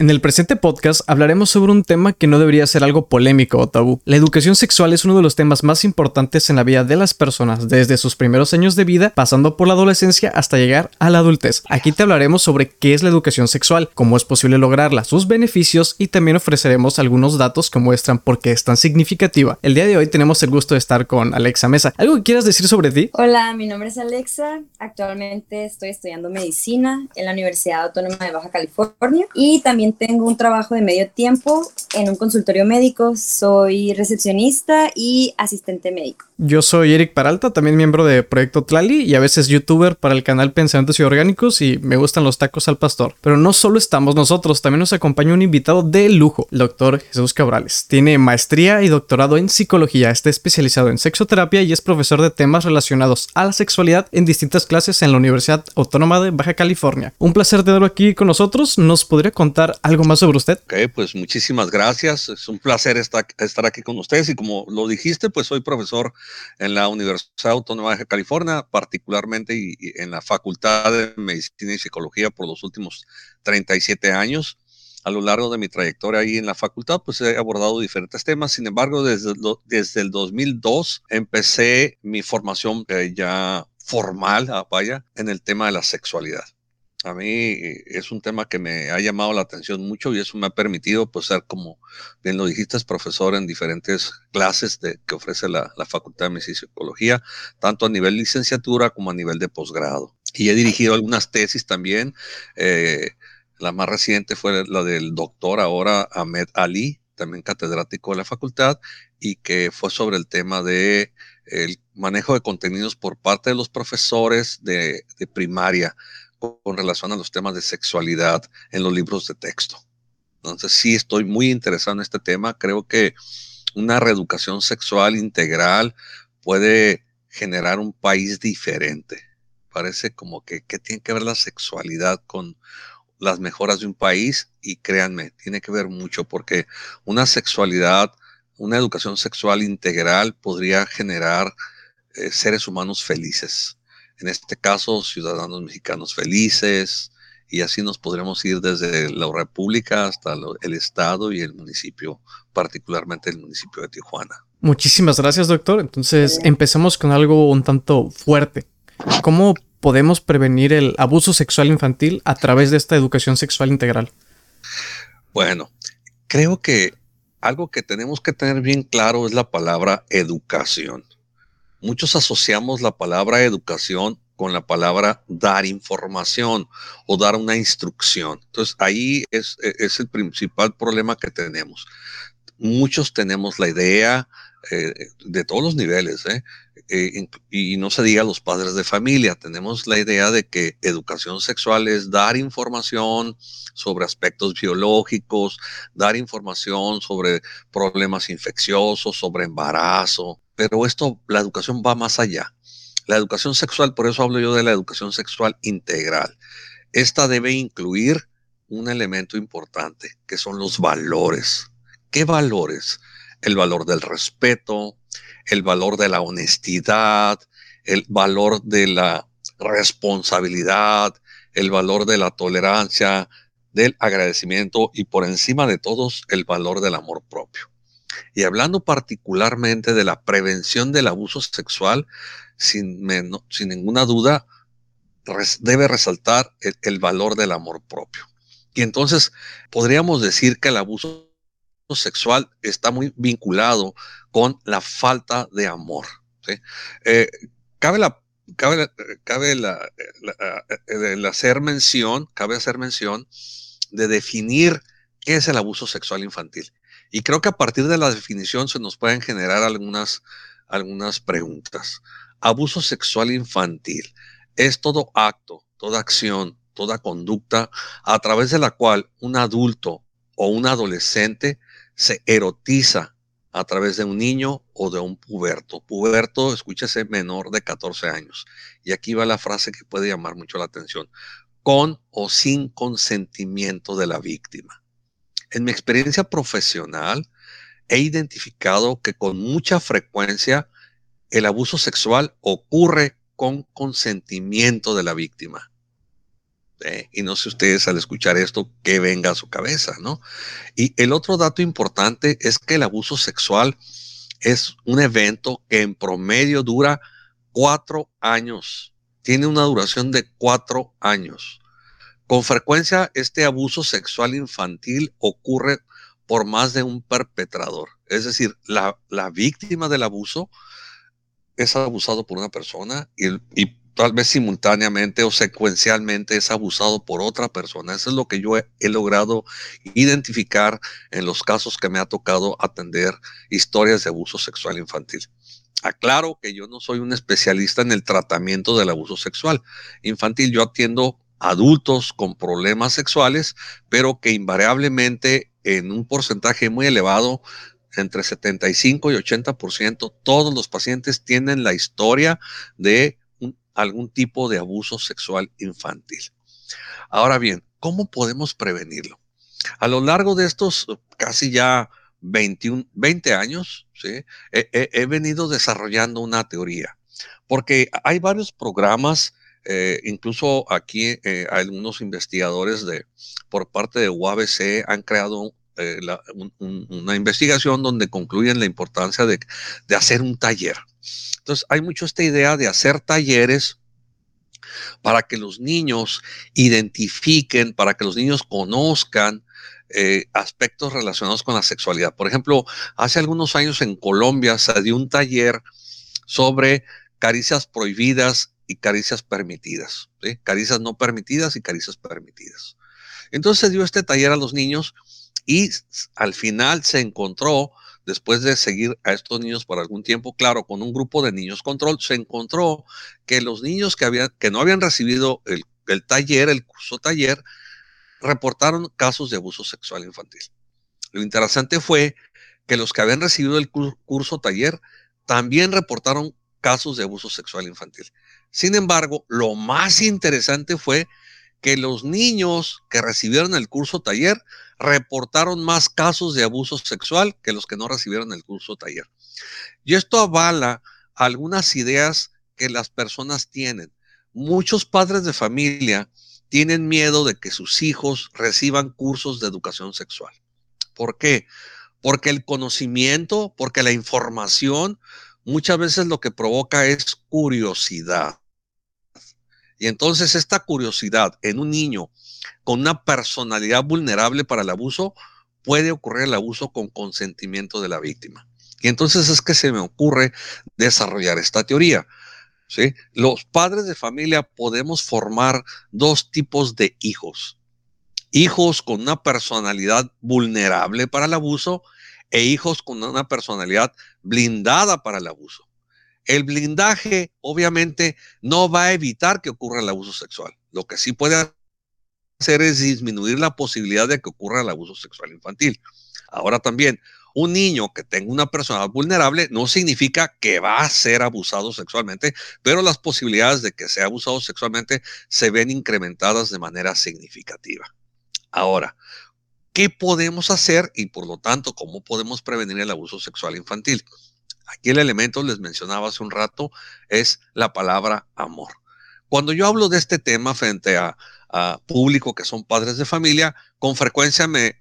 En el presente podcast hablaremos sobre un tema que no debería ser algo polémico o tabú. La educación sexual es uno de los temas más importantes en la vida de las personas, desde sus primeros años de vida, pasando por la adolescencia hasta llegar a la adultez. Aquí te hablaremos sobre qué es la educación sexual, cómo es posible lograrla, sus beneficios y también ofreceremos algunos datos que muestran por qué es tan significativa. El día de hoy tenemos el gusto de estar con Alexa Mesa. ¿Algo que quieras decir sobre ti? Hola, mi nombre es Alexa. Actualmente estoy estudiando medicina en la Universidad Autónoma de Baja California y también tengo un trabajo de medio tiempo en un consultorio médico. Soy recepcionista y asistente médico. Yo soy Eric Paralta, también miembro de Proyecto Tlali y a veces youtuber para el canal Pensamientos y Orgánicos y me gustan los tacos al pastor. Pero no solo estamos nosotros, también nos acompaña un invitado de lujo, el doctor Jesús Cabrales. Tiene maestría y doctorado en psicología, está especializado en sexoterapia y es profesor de temas relacionados a la sexualidad en distintas clases en la Universidad Autónoma de Baja California. Un placer tenerlo aquí con nosotros. ¿Nos podría contar algo más sobre usted? Ok, pues muchísimas gracias. Es un placer estar, aquí con ustedes y como lo dijiste, pues soy profesor en la Universidad Autónoma de California, particularmente y, en la Facultad de Medicina y Psicología por los últimos 37 años. A lo largo de mi trayectoria ahí en la facultad, pues he abordado diferentes temas. Sin embargo, desde, desde el 2002 empecé mi formación eh, ya formal, ah, vaya, en el tema de la sexualidad a mí eh, es un tema que me ha llamado la atención mucho y eso me ha permitido pues ser como bien lo dijiste profesor en diferentes clases de, que ofrece la, Facultad de Medicina y Psicología, tanto a nivel licenciatura como a nivel de posgrado. Y he dirigido algunas tesis también. Eh, la más reciente fue la del doctor ahora Ahmed Ali, también catedrático de la facultad, y que fue sobre el tema de el manejo de contenidos por parte de los profesores de, de primaria con relación a los temas de sexualidad en los libros de texto. Entonces sí estoy muy interesado en este tema. Creo que una reeducación sexual integral puede generar un país diferente. Parece como que, que tiene que ver la sexualidad con las mejoras de un país y créanme, tiene que ver mucho porque una sexualidad, una educación sexual integral podría generar eh, seres humanos felices en este caso, ciudadanos mexicanos felices, y así nos podremos ir desde la República hasta el Estado y el municipio, particularmente el municipio de Tijuana. Muchísimas gracias, doctor. Entonces, empecemos con algo un tanto fuerte. ¿Cómo podemos prevenir el abuso sexual infantil a través de esta educación sexual integral? Bueno, creo que algo que tenemos que tener bien claro es la palabra educación muchos asociamos la palabra educación con la palabra dar información o dar una instrucción. Entonces ahí es, e, el principal problema que tenemos. Muchos tenemos la idea eh, de todos los niveles, ¿eh? Eh, y no se diga los padres de familia, tenemos la idea de que educación sexual es dar información sobre aspectos biológicos, dar información sobre problemas infecciosos, sobre embarazo, pero esto, la educación va más allá. La educación sexual, por eso hablo yo de la educación sexual integral. Esta debe incluir un elemento importante, que son los valores. ¿Qué valores? El valor del respeto, el valor de la honestidad, el valor de la responsabilidad, el valor de la tolerancia, del agradecimiento y por encima de todos el valor del amor propio. Y hablando particularmente de la prevención del abuso sexual, sin, ninguna duda, debe resaltar el, valor del amor propio. Y entonces podríamos decir que el abuso sexual está muy vinculado con la falta de amor. Eh, cabe la cabe, cabe el hacer mención, cabe hacer mención de definir qué es el abuso sexual infantil. Y creo que a partir de la definición se nos pueden generar algunas, algunas preguntas. Abuso sexual infantil es todo acto, toda acción, toda conducta a través de la cual un adulto o un adolescente se erotiza a través de un niño o de un puberto. Puberto, escúchese, menor de 14 años. Y aquí va la frase que puede llamar mucho la atención. Con o sin consentimiento de la víctima. En mi experiencia profesional, he identificado que con mucha frecuencia el abuso sexual ocurre con consentimiento de la víctima. ¿eh? y no sé ustedes al escuchar esto qué venga a su cabeza, ¿no? Y el otro dato importante es que el abuso sexual es un evento que en promedio dura cuatro años. Tiene una duración de cuatro años. Con frecuencia, este abuso sexual infantil ocurre por más de un perpetrador. Es decir, la, víctima del abuso es abusado por una persona y, y, tal vez simultáneamente o secuencialmente es abusado por otra persona. Eso es lo que yo he, he, logrado identificar en los casos que me ha tocado atender historias de abuso sexual infantil. Aclaro que yo no soy un especialista en el tratamiento del abuso sexual infantil. Yo atiendo adultos con problemas sexuales, pero que invariablemente en un porcentaje muy elevado, entre 75 y 80%, todos los pacientes tienen la historia de algún tipo de abuso sexual infantil. Ahora bien, ¿cómo podemos prevenirlo? A lo largo de estos casi ya 21, 20 años, he, venido desarrollando una teoría, porque hay varios programas eh, incluso aquí eh, algunos investigadores de, por parte de UABC han creado eh, una investigación donde concluyen la importancia de, de, hacer un taller. Entonces, hay mucho esta idea de hacer talleres para que los niños identifiquen, para que los niños conozcan aspectos relacionados con la sexualidad. Por ejemplo, hace algunos años en Colombia se dio un taller sobre caricias prohibidas y caricias permitidas, caricias no permitidas y caricias permitidas. Entonces dio este taller a los niños y al final se encontró, después de seguir a estos niños por algún tiempo, claro, con un grupo de niños control, se encontró que los niños que, que no habían recibido el taller, el curso taller, reportaron casos de abuso sexual infantil. Lo interesante fue que los que habían recibido el curso taller también reportaron casos de abuso sexual infantil. Sin embargo, lo más interesante fue que los niños que recibieron el curso taller reportaron más casos de abuso sexual que los que no recibieron el curso taller. Y esto avala algunas ideas que las personas tienen. Muchos padres de familia tienen miedo de que sus hijos reciban cursos de educación sexual. ¿Por qué? Porque el conocimiento, porque la información muchas veces lo que provoca es curiosidad. Y entonces esta curiosidad en un niño con una personalidad vulnerable para el abuso, puede ocurrir el abuso con consentimiento de la víctima. Y entonces es que se me ocurre desarrollar esta teoría. Los padres de familia podemos formar dos tipos de hijos. Hijos con una personalidad vulnerable para el abuso e hijos con una personalidad blindada para el abuso. El blindaje obviamente no va a evitar que ocurra el abuso sexual. Lo que sí puede hacer es disminuir la posibilidad de que ocurra el abuso sexual infantil. Ahora también, un niño que tenga una personalidad vulnerable no significa que va a ser abusado sexualmente, pero las posibilidades de que sea abusado sexualmente se ven incrementadas de manera significativa. Ahora, ¿Qué podemos hacer y por lo tanto cómo podemos prevenir el abuso sexual infantil? Aquí el elemento, les mencionaba hace un rato, es la palabra amor. Cuando yo hablo de este tema frente a, público que son padres de familia, con frecuencia me,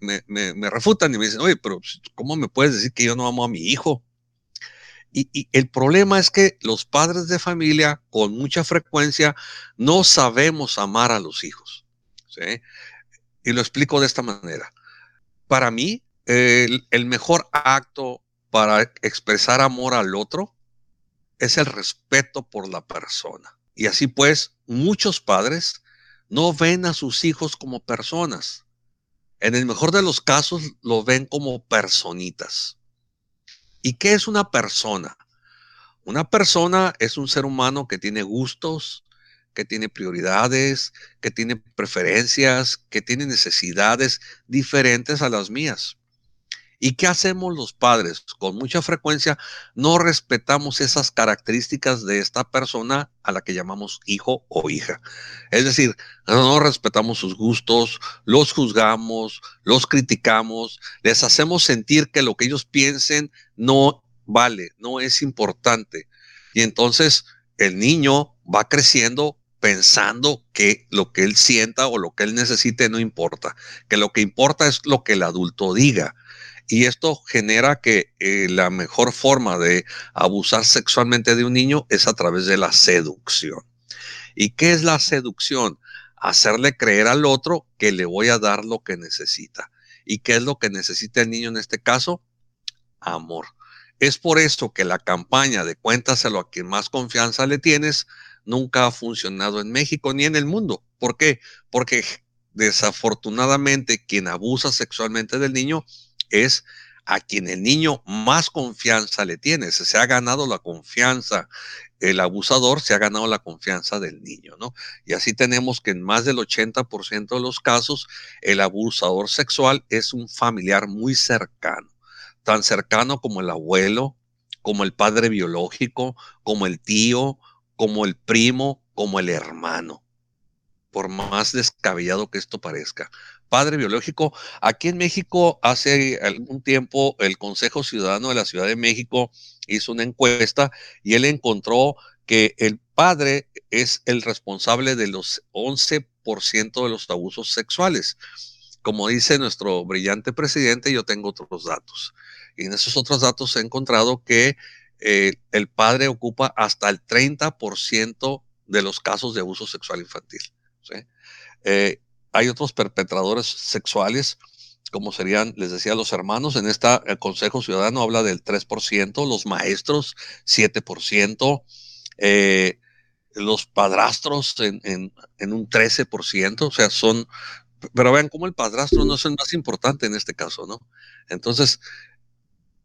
refutan y me dicen, oye, pero ¿cómo me puedes decir que yo no amo a mi hijo? Y, el problema es que los padres de familia con mucha frecuencia no sabemos amar a los hijos. Y lo explico de esta manera para mí, el, mejor acto para expresar amor al otro es el respeto por la persona. Y así pues, muchos padres no ven a sus hijos como personas. En el mejor de los casos, lo ven como personitas. ¿Y qué es una persona? Una persona es un ser humano que tiene gustos, que tiene prioridades, que tiene preferencias, que tiene necesidades diferentes a las mías. ¿Y qué hacemos los padres? Con mucha frecuencia no respetamos esas características de esta persona a la que llamamos hijo o hija. Es decir, no respetamos sus gustos, los juzgamos, los criticamos, les hacemos sentir que lo que ellos piensen no vale, no es importante. Y entonces el niño va creciendo pensando que lo que él sienta o lo que él necesite no importa, que lo que importa es lo que el adulto diga. Y esto genera que eh, la mejor forma de abusar sexualmente de un niño es a través de la seducción. ¿Y qué es la seducción? Hacerle creer al otro que le voy a dar lo que necesita. ¿Y qué es lo que necesita el niño en este caso? Amor. Es por eso que la campaña de cuéntaselo a quien más confianza le tienes nunca ha funcionado en México ni en el mundo. ¿Por qué? Porque desafortunadamente quien abusa sexualmente del niño es a quien el niño más confianza le tiene. Se, ha ganado la confianza, el abusador se ha ganado la confianza del niño, ¿no? Y así tenemos que en más del 80% de los casos, el abusador sexual es un familiar muy cercano, tan cercano como el abuelo, como el padre biológico, como el tío, como el primo, como el hermano. Por más descabellado que esto parezca padre biológico. Aquí en México, hace algún tiempo, el Consejo Ciudadano de la Ciudad de México hizo una encuesta y él encontró que el padre es el responsable de los 11% de los abusos sexuales. Como dice nuestro brillante presidente, yo tengo otros datos. Y en esos otros datos he encontrado que eh, el padre ocupa hasta el 30% de los casos de abuso sexual infantil. ¿sí? Eh, hay otros perpetradores sexuales, como serían, les decía, los hermanos. En este Consejo Ciudadano habla del 3%, los maestros 7%, eh, los padrastros en, en, un 13%, o sea, son, pero vean cómo el padrastro no es el más importante en este caso, ¿no? Entonces,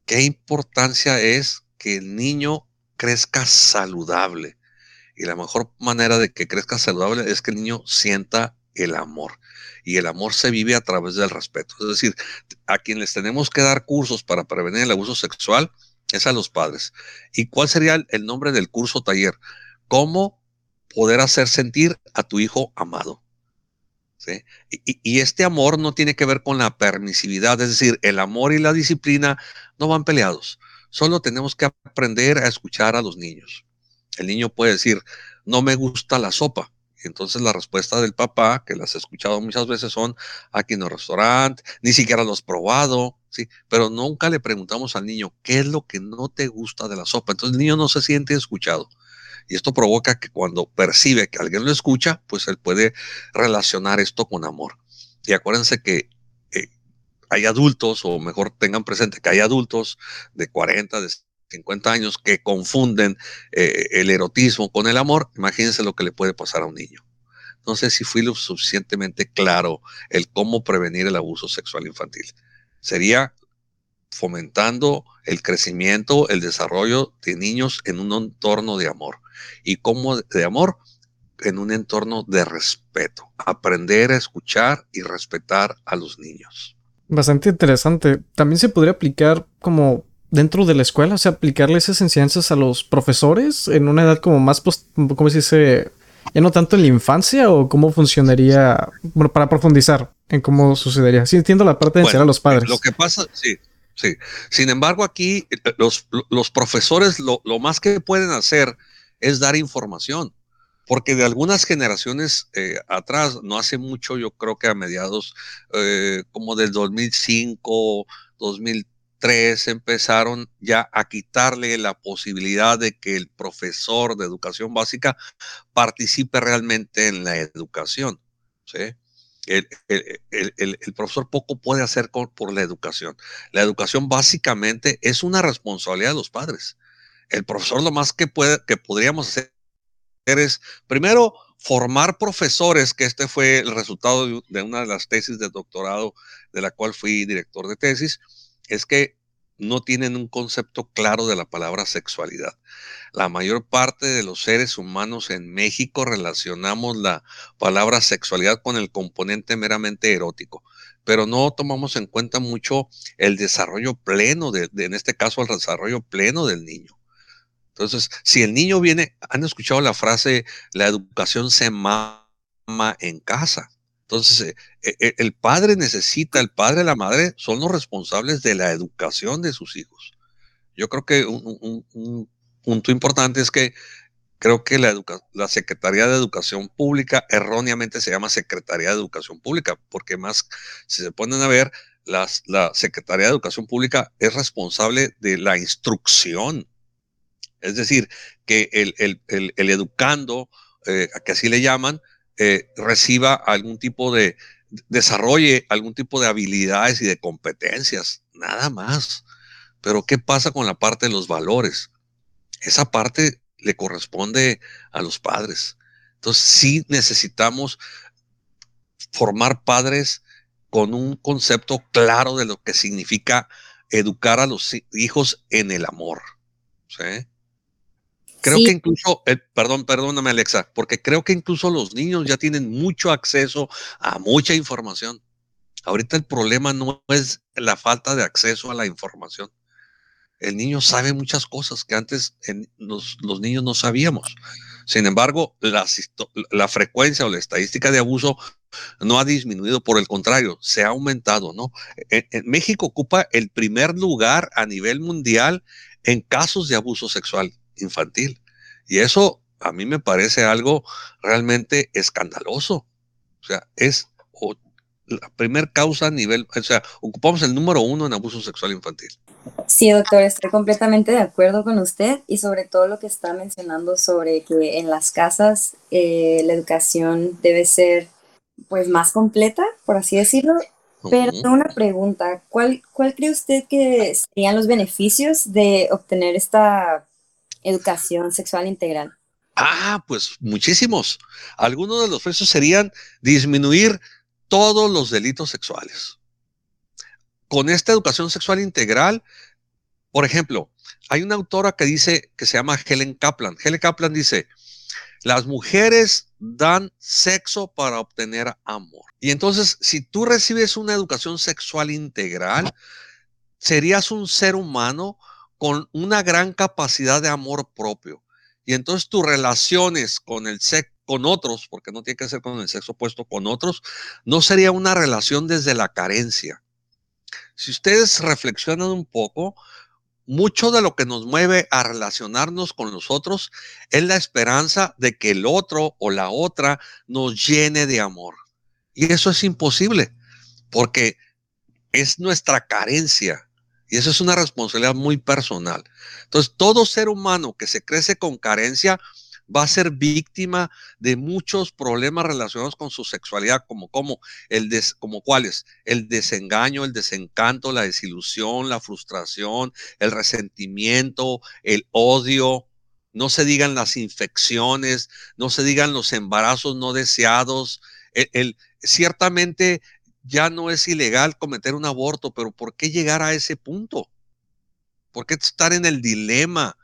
¿qué importancia es que el niño crezca saludable? Y la mejor manera de que crezca saludable es que el niño sienta el amor. Y el amor se vive a través del respeto. Es decir, a quienes tenemos que dar cursos para prevenir el abuso sexual es a los padres. ¿Y cuál sería el nombre del curso taller? ¿Cómo poder hacer sentir a tu hijo amado? Y, y, este amor no tiene que ver con la permisividad, es decir, el amor y la disciplina no van peleados. Solo tenemos que aprender a escuchar a los niños. El niño puede decir, no me gusta la sopa, entonces la respuesta del papá, que las he escuchado muchas veces, son aquí en el restaurante, ni siquiera lo has probado, ¿sí? Pero nunca le preguntamos al niño, ¿qué es lo que no te gusta de la sopa? Entonces el niño no se siente escuchado. Y esto provoca que cuando percibe que alguien lo escucha, pues él puede relacionar esto con amor. Y acuérdense que eh, hay adultos, o mejor tengan presente que hay adultos de 40, de 50 años que confunden eh, el erotismo con el amor, imagínense lo que le puede pasar a un niño. No sé si fui lo suficientemente claro el cómo prevenir el abuso sexual infantil. Sería fomentando el crecimiento, el desarrollo de niños en un entorno de amor. ¿Y cómo de amor? En un entorno de respeto. Aprender a escuchar y respetar a los niños. Bastante interesante. También se podría aplicar como dentro de la escuela, o sea, aplicarle esas enseñanzas a los profesores en una edad como más, post, ¿cómo se dice? Ya no tanto en la infancia o cómo funcionaría, bueno, para profundizar en cómo sucedería. Sí, entiendo la parte de enseñar a los padres. Lo que pasa, sí, sí. Sin embargo, aquí eh, los, los profesores lo, lo, más que pueden hacer es dar información. Porque de algunas generaciones eh, atrás, no hace mucho, yo creo que a mediados eh, como del 2005, 2003, tres empezaron ya a quitarle la posibilidad de que el profesor de educación básica participe realmente en la educación. El, profesor poco puede hacer por la educación. La educación básicamente es una responsabilidad de los padres. El profesor lo más que, puede, que podríamos hacer es, primero, formar profesores, que este fue el resultado de una de las tesis de doctorado de la cual fui director de tesis, es que no tienen un concepto claro de la palabra sexualidad. La mayor parte de los seres humanos en México relacionamos la palabra sexualidad con el componente meramente erótico, pero no tomamos en cuenta mucho el desarrollo pleno, de, en este caso el desarrollo pleno del niño. Entonces, si el niño viene, han escuchado la frase, la educación se mama en casa. Entonces, eh, eh, eh, el padre necesita, el padre y la madre son los responsables de la educación de sus hijos. Yo creo que un, punto importante es que creo que la, la Secretaría de Educación Pública erróneamente se llama Secretaría de Educación Pública, porque más, si se ponen a ver, las, la Secretaría de Educación Pública es responsable de la instrucción. Es decir, que el, educando, eh, que así le llaman, eh, reciba algún tipo de, desarrolle algún tipo de habilidades y de competencias, nada más. Pero ¿qué pasa con la parte de los valores? Esa parte le corresponde a los padres. Entonces sí necesitamos formar padres con un concepto claro de lo que significa educar a los hijos en el amor. Creo que incluso, eh, perdón, perdóname Alexa, porque creo que incluso los niños ya tienen mucho acceso a mucha información. Ahorita el problema no es la falta de acceso a la información el niño sabe muchas cosas que antes los, niños no sabíamos. Sin embargo, la, frecuencia o la estadística de abuso no ha disminuido, por el contrario, se ha aumentado, ¿no? En, México ocupa el primer lugar a nivel mundial en casos de abuso sexual infantil. Y eso a mí me parece algo realmente escandaloso. O sea, es la primer causa a nivel, o sea, ocupamos el número uno en abuso sexual infantil. Sí, doctor, estoy completamente de acuerdo con usted y sobre todo lo que está mencionando sobre que en las casas eh, la educación debe ser pues más completa, por así decirlo. Pero tengo una pregunta, ¿cuál, ¿cuál cree usted que serían los beneficios de obtener esta educación sexual integral? Ah, pues muchísimos. Algunos de los beneficios serían disminuir todos los delitos sexuales con esta educación sexual integral, por ejemplo, hay una autora que dice, que se llama Helen Kaplan. Helen Kaplan dice, las mujeres dan sexo para obtener amor. Y entonces, si tú recibes una educación sexual integral, serías un ser humano con una gran capacidad de amor propio. Y entonces tus relaciones con el sexo, con otros, porque no tiene que ser con el sexo opuesto, con otros, no sería una relación desde la carencia, si ustedes reflexionan un poco, mucho de lo que nos mueve a relacionarnos con los otros es la esperanza de que el otro o la otra nos llene de amor. Y eso es imposible, porque es nuestra carencia. Y eso es una responsabilidad muy personal. Entonces, todo ser humano que se crece con carencia va a ser víctima de muchos problemas relacionados con su sexualidad, como, como, el des, como cuáles, el desengaño, el desencanto, la desilusión, la frustración, el resentimiento, el odio, no se digan las infecciones, no se digan los embarazos no deseados. El, ciertamente ya no es ilegal cometer un aborto, pero ¿por qué llegar a ese punto? ¿Por qué estar en el dilema?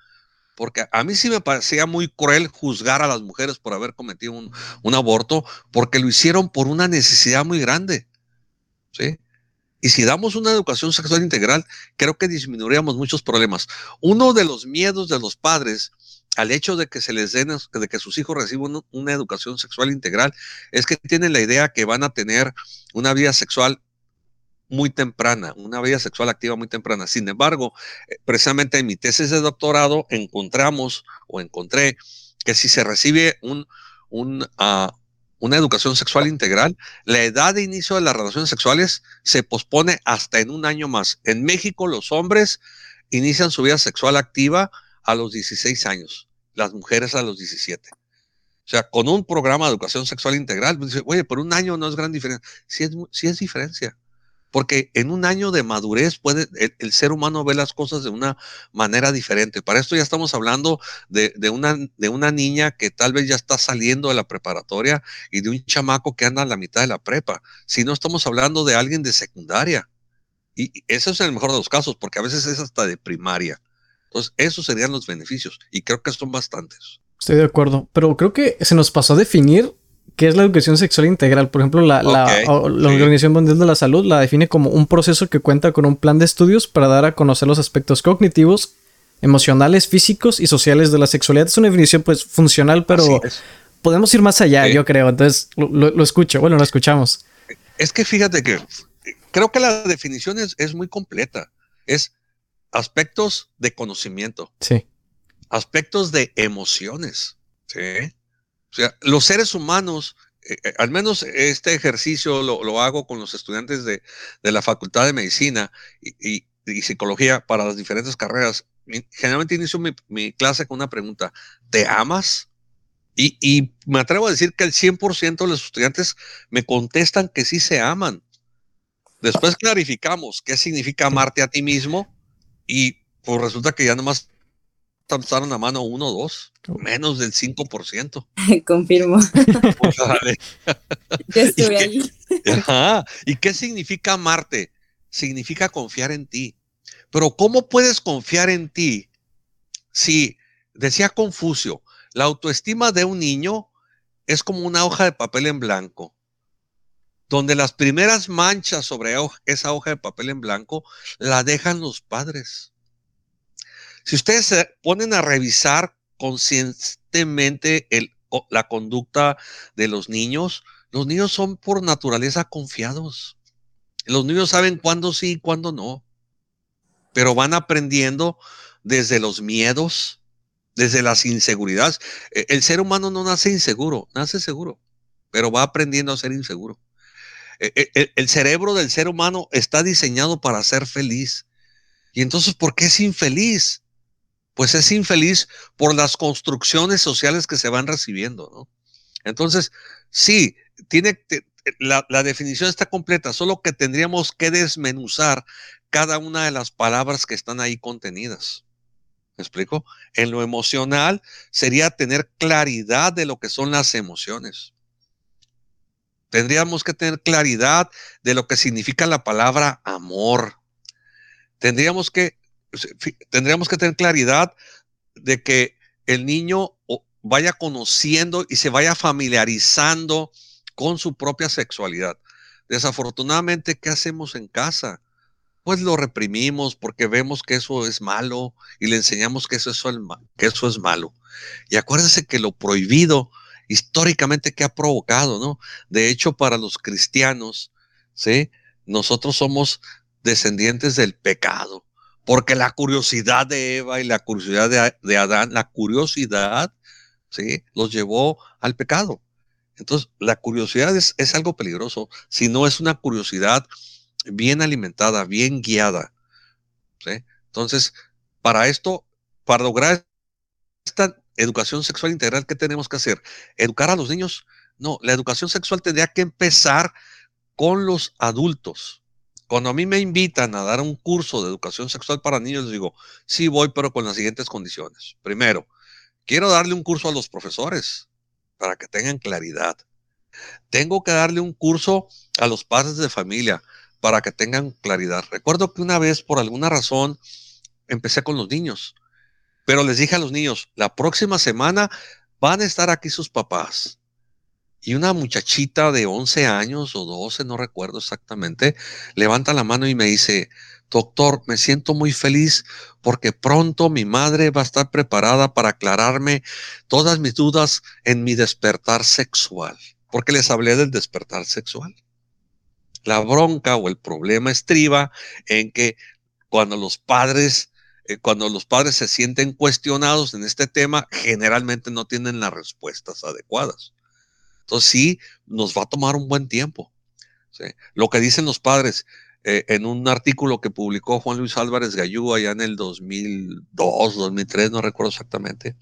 porque a mí sí me parecía muy cruel juzgar a las mujeres por haber cometido un, aborto, porque lo hicieron por una necesidad muy grande. ¿sí? Y si damos una educación sexual integral, creo que disminuiríamos muchos problemas. Uno de los miedos de los padres al hecho de que se les den, de que sus hijos reciban una educación sexual integral, es que tienen la idea que van a tener una vida sexual muy temprana, una vida sexual activa muy temprana. Sin embargo, eh, precisamente en mi tesis de doctorado encontramos o encontré que si se recibe un, ah, una educación sexual integral, la edad de inicio de las relaciones sexuales se pospone hasta en un año más. En México los hombres inician su vida sexual activa a los 16 años, las mujeres a los 17. O sea, con un programa de educación sexual integral, pues, oye, por un año no es gran diferencia. Sí es, sí es diferencia porque en un año de madurez puede el, ser humano ver las cosas de una manera diferente. Para esto ya estamos hablando de, una, de una niña que tal vez ya está saliendo de la preparatoria y de un chamaco que anda a la mitad de la prepa. Si no estamos hablando de alguien de secundaria. Y eso es el mejor de los casos, porque a veces es hasta de primaria. Entonces, esos serían los beneficios y creo que son bastantes. Estoy de acuerdo, pero creo que se nos pasó a definir ¿Qué es la educación sexual integral? Por ejemplo, la, Organización Mundial de la Salud la define como un proceso que cuenta con un plan de estudios para dar a conocer los aspectos cognitivos, emocionales, físicos y sociales de la sexualidad. Es una definición pues funcional, pero podemos ir más allá, yo creo. Entonces, lo, escucho. Bueno, lo escuchamos. Es que fíjate que creo que la definición es, es muy completa. Es aspectos de conocimiento. Sí. Aspectos de emociones Sí. O sea, los seres humanos, eh, eh, al menos este ejercicio lo, hago con los estudiantes de, la Facultad de Medicina y, Psicología para las diferentes carreras. Generalmente inicio mi, clase con una pregunta, ¿te amas? Y, y, me atrevo a decir que el 100% de los estudiantes me contestan que sí se aman. Después clarificamos qué significa amarte a ti mismo y pues resulta que ya nomás alzaron la mano uno o dos, menos del 5%. Confirmo. Pues, Yo estuve ahí. Ajá. ¿Y qué significa amarte? Significa confiar en ti. Pero ¿cómo puedes confiar en ti si, decía Confucio, la autoestima de un niño es como una hoja de papel en blanco, donde las primeras manchas sobre esa hoja de papel en blanco la dejan los padres. Si ustedes se ponen a revisar conscientemente la conducta de los niños, los niños son por naturaleza confiados. Los niños saben cuándo sí y cuándo no, pero van aprendiendo desde los miedos, desde las inseguridades. E, el ser humano no nace inseguro, nace seguro, pero va aprendiendo a ser inseguro. E, e, el cerebro del ser humano está diseñado para ser feliz. Y entonces, ¿por qué es infeliz? pues es infeliz por las construcciones sociales que se van recibiendo, ¿no? Entonces, sí, tiene la, la, definición está completa, solo que tendríamos que desmenuzar cada una de las palabras que están ahí contenidas. ¿Me explico? En lo emocional sería tener claridad de lo que son las emociones. Tendríamos que tener claridad de lo que significa la palabra amor. Tendríamos que tendríamos que tener claridad de que el niño vaya conociendo y se vaya familiarizando con su propia sexualidad. Desafortunadamente, ¿qué hacemos en casa? Pues lo reprimimos porque vemos que eso es malo y le enseñamos que eso es, que eso es malo. Y acuérdense que lo prohibido históricamente que ha provocado, ¿no? De hecho, para los cristianos, ¿sí? Nosotros somos descendientes del pecado. Porque la curiosidad de Eva y la curiosidad de, Adán, la curiosidad, ¿sí? Los llevó al pecado. Entonces, la curiosidad es, es, algo peligroso si no es una curiosidad bien alimentada, bien guiada. ¿sí? Entonces, para esto, para lograr esta educación sexual integral, ¿qué tenemos que hacer? ¿Educar a los niños? No, la educación sexual tendría que empezar con los adultos. Cuando a mí me invitan a dar un curso de educación sexual para niños, les digo, sí voy, pero con las siguientes condiciones. Primero, quiero darle un curso a los profesores para que tengan claridad. Tengo que darle un curso a los padres de familia para que tengan claridad. Recuerdo que una vez, por alguna razón, empecé con los niños, pero les dije a los niños, la próxima semana van a estar aquí sus papás y una muchachita de 11 años o 12, no recuerdo exactamente, levanta la mano y me dice, doctor, me siento muy feliz porque pronto mi madre va a estar preparada para aclararme todas mis dudas en mi despertar sexual, porque les hablé del despertar sexual. La bronca o el problema estriba en que cuando los padres eh, cuando los padres se sienten cuestionados en este tema, generalmente no tienen las respuestas adecuadas. Entonces sí, nos va a tomar un buen tiempo. Lo que dicen los padres eh, en un artículo que publicó Juan Luis Álvarez Gallú allá en el 2002, 2003, no recuerdo exactamente.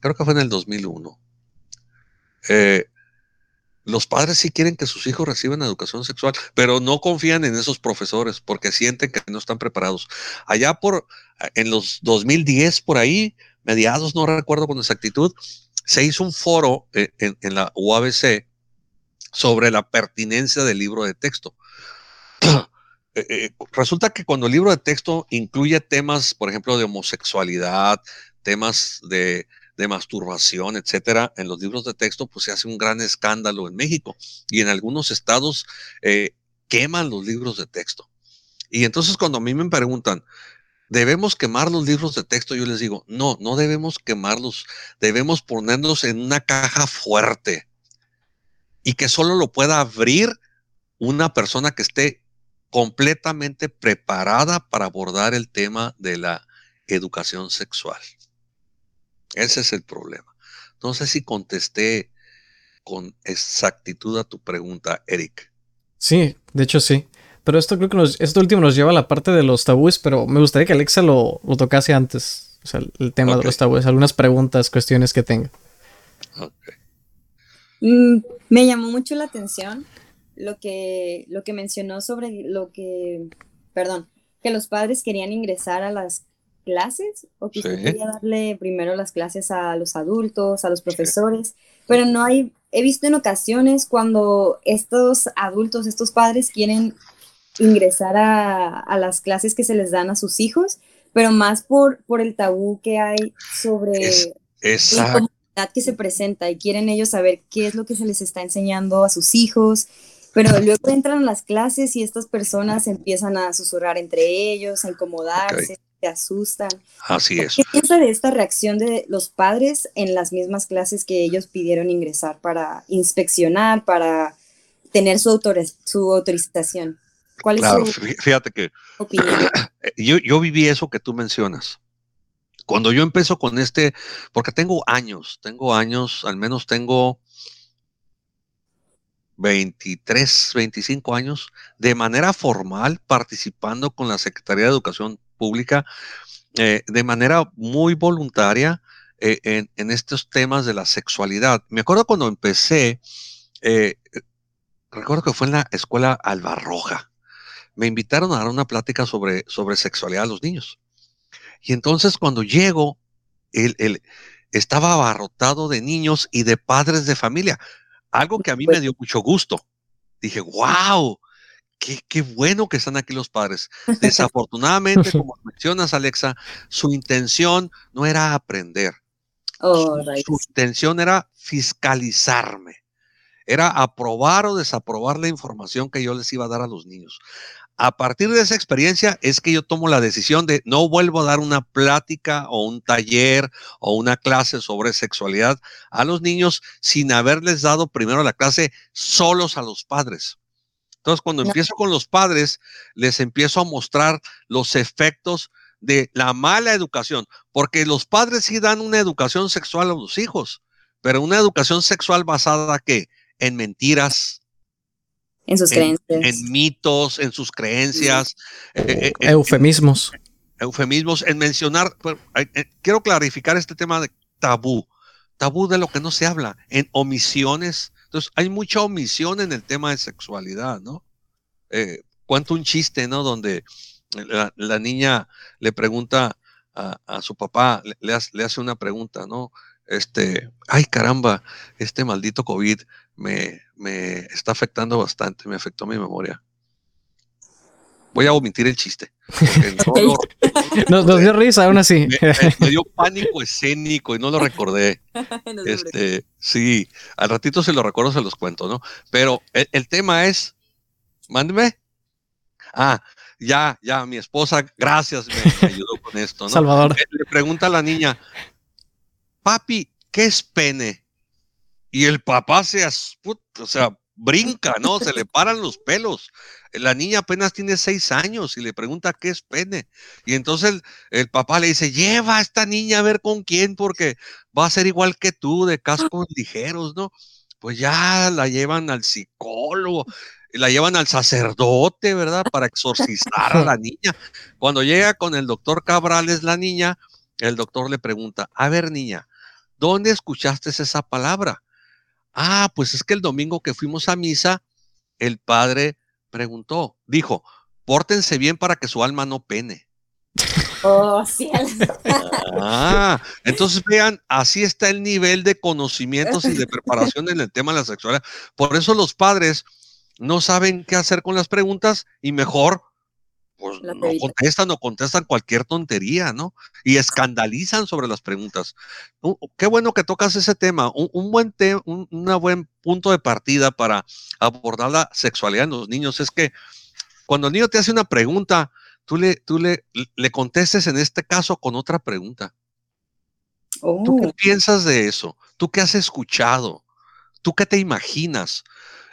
Creo que fue en el 2001. Eh, los padres sí quieren que sus hijos reciban educación sexual, pero no confían en esos profesores porque sienten que no están preparados. Allá por, en los 2010, por ahí, mediados, no recuerdo con exactitud, se hizo un foro eh, en, la UABC sobre la pertinencia del libro de texto. Eh, eh, resulta que cuando el libro de texto incluye temas, por ejemplo, de homosexualidad, temas de, masturbación, etcétera, en los libros de texto, pues se hace un gran escándalo en México y en algunos estados queman los libros de texto. Y entonces cuando a mí me preguntan, ¿Debemos quemar los libros de texto? Yo les digo, no, no debemos quemarlos, debemos ponerlos en una caja fuerte y que solo lo pueda abrir una persona que esté completamente preparada para abordar el tema de la educación sexual. Ese es el problema. No sé si contesté con exactitud a tu pregunta, Eric. Sí, de hecho sí. Pero esto creo que nos, esto último nos lleva a la parte de los tabúes, pero me gustaría que Alexa lo, lo tocase antes. O sea, el tema de los tabúes, algunas preguntas, cuestiones que tenga. Mm, me llamó mucho la atención lo que, lo que mencionó sobre lo que, perdón, que los padres querían ingresar a las clases o que quería darle primero las clases a los adultos, a los profesores, pero no hay, he visto en ocasiones cuando estos adultos, estos padres quieren ingresar a, las clases que se les dan a sus hijos, pero más por, por el tabú que hay sobre la comunidad que se presenta y quieren ellos saber qué es lo que se les está enseñando a sus hijos, pero luego entran a las clases y estas personas empiezan a susurrar entre ellos, a incomodarse se asustan. Así es. ¿Qué piensa de esta reacción de los padres en las mismas clases que ellos pidieron ingresar para inspeccionar, para tener su, su autorización? ¿Cuál es claro, fíjate que Yo, yo viví eso que tú mencionas. Cuando yo empiezo con este, porque tengo años, tengo años, al menos tengo 23, 25 años, de manera formal participando con la Secretaría de Educación pública eh, de manera muy voluntaria eh, en, estos temas de la sexualidad. Me acuerdo cuando empecé, eh, recuerdo que fue en la escuela Albarroja. Me invitaron a dar una plática sobre, sobre sexualidad a los niños. Y entonces cuando llego, él, estaba abarrotado de niños y de padres de familia, algo que a mí me dio mucho gusto. Dije, wow, Qué, bueno que están aquí los padres. Desafortunadamente, como mencionas, Alexa, su intención no era aprender. Oh, su, intención era fiscalizarme. Era aprobar o desaprobar la información que yo les iba a dar a los niños. A partir de esa experiencia es que yo tomo la decisión de no vuelvo a dar una plática o un taller o una clase sobre sexualidad a los niños sin haberles dado primero la clase solos a los padres. Entonces, cuando empiezo con los padres, les empiezo a mostrar los efectos de la mala educación, porque los padres sí dan una educación sexual a los hijos, pero una educación sexual basada ¿qué? en mentiras, en sus creencias, en mitos, en sus creencias, eh, eh, eufemismos, eufemismos, en mencionar. Eh, quiero clarificar este tema de tabú, tabú de lo que no se habla, en omisiones entonces, hay mucha omisión en el tema de sexualidad, ¿no? Eh, cuento un chiste, ¿no? Donde la, niña le pregunta a, su papá, le, hace, una pregunta, ¿no? Este, ay caramba, este maldito COVID me, me está afectando bastante, me afectó mi memoria voy a omitir el chiste. nos, dio risa aún así. Me, dio pánico escénico y no lo recordé. este, sí, al ratito se lo recuerdo, se los cuento, ¿no? Pero el, tema es, mándeme. Ah, ya, ya, mi esposa, gracias, me, ayudó con esto, ¿no? Salvador. Le pregunta a la niña, papi, ¿qué es pene? Y el papá se, o sea, brinca, ¿no? Se le paran los pelos. La niña apenas tiene seis años y le pregunta qué es pene. Y entonces el, papá le dice, lleva a esta niña a ver con quién, porque va a ser igual que tú, de cascos ligeros, ¿no? Pues ya la llevan al psicólogo, la llevan al sacerdote, ¿verdad? Para exorcizar a la niña. Cuando llega con el doctor Cabrales la niña, el doctor le pregunta, a ver niña, ¿dónde escuchaste esa palabra? Ah, pues es que el domingo que fuimos a misa, el padre preguntó, dijo, pórtense bien para que su alma no pene. Oh, sí. Ah, entonces vean, así está el nivel de conocimientos y de preparación en el tema de la sexualidad. Por eso los padres no saben qué hacer con las preguntas y mejor pues no contestan o contestan cualquier tontería, ¿no? Y escandalizan sobre las preguntas. qué bueno que tocas ese tema, un, buen un buen punto de partida para abordar la sexualidad en los niños es que cuando el niño te hace una pregunta, tú le, tú le, le contestes en este caso con otra pregunta. ¿Tú qué oh. piensas de eso? ¿Tú qué has escuchado? ¿Tú qué te imaginas?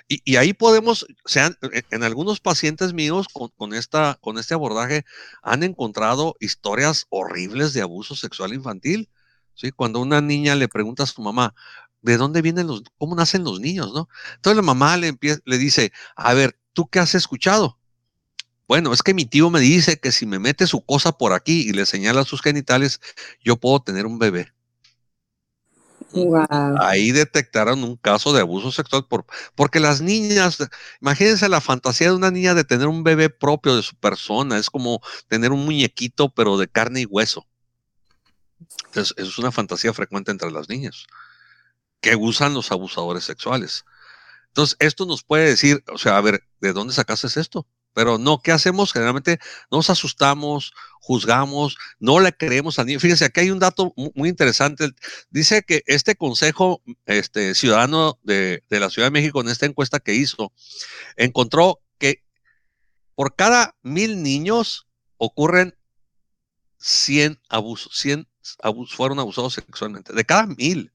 Y, ahí podemos, sean, e, en algunos pacientes míos con, esta, con este abordaje han encontrado historias horribles de abuso sexual infantil. ¿sí? Cuando una niña le pregunta a su mamá, ¿de dónde vienen los, cómo nacen los niños, no? Entonces la mamá le, empieza, le dice, a ver, ¿tú qué has escuchado? Bueno, es que mi tío me dice que si me mete su cosa por aquí y le señala sus genitales, yo puedo tener un bebé. Ahí detectaron un caso de abuso sexual por, porque las niñas, imagínense la fantasía de una niña de tener un bebé propio de su persona, es como tener un muñequito pero de carne y hueso. Entonces, es una fantasía frecuente entre las niñas que usan los abusadores sexuales. Entonces, esto nos puede decir, o sea, a ver, ¿de dónde sacaste esto? Pero no, ¿qué hacemos? Generalmente nos asustamos, juzgamos, no le creemos a niño. Fíjense, aquí hay un dato muy interesante. Dice que este Consejo este, Ciudadano de, de la Ciudad de México, en esta encuesta que hizo, encontró que por cada mil niños ocurren 100 abusos, 100 abusos, fueron abusados sexualmente. De cada mil.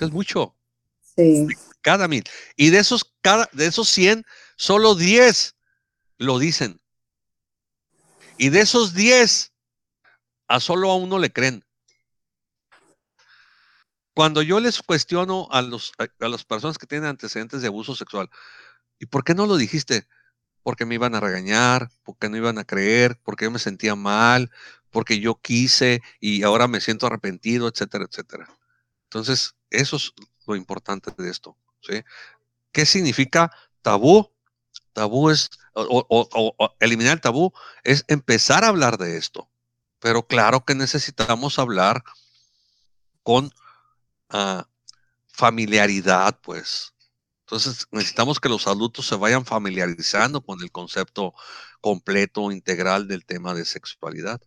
Es mucho. Sí. Cada mil. Y de esos, cada, de esos 100, Solo 10 lo dicen. Y de esos 10, a solo a uno le creen. Cuando yo les cuestiono a, los, a las personas que tienen antecedentes de abuso sexual, ¿y por qué no lo dijiste? Porque me iban a regañar, porque no iban a creer, porque yo me sentía mal, porque yo quise y ahora me siento arrepentido, etcétera, etcétera. Entonces, eso es lo importante de esto. ¿Qué significa tabú? Tabú es, o, eliminar el tabú es empezar a hablar de esto. Pero claro que necesitamos hablar con ah, familiaridad, pues. Entonces necesitamos que los adultos se vayan familiarizando con el concepto completo, integral del tema de sexualidad.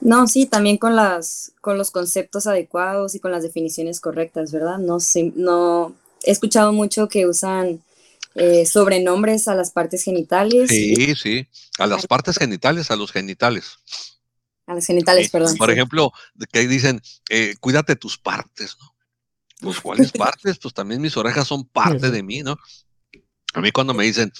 No, sí, también con las con los conceptos adecuados y con las definiciones correctas, ¿verdad? No, no he escuchado mucho que usan eh, sobrenombres a las partes genitales. Sí, sí, a las partes genitales, a los genitales. A los genitales, perdón. Por ejemplo, que dicen, eh, cuídate tus partes, ¿no? Pues, ¿cuáles partes? Pues también mis orejas son parte de mí, ¿no? A mí cuando me dicen,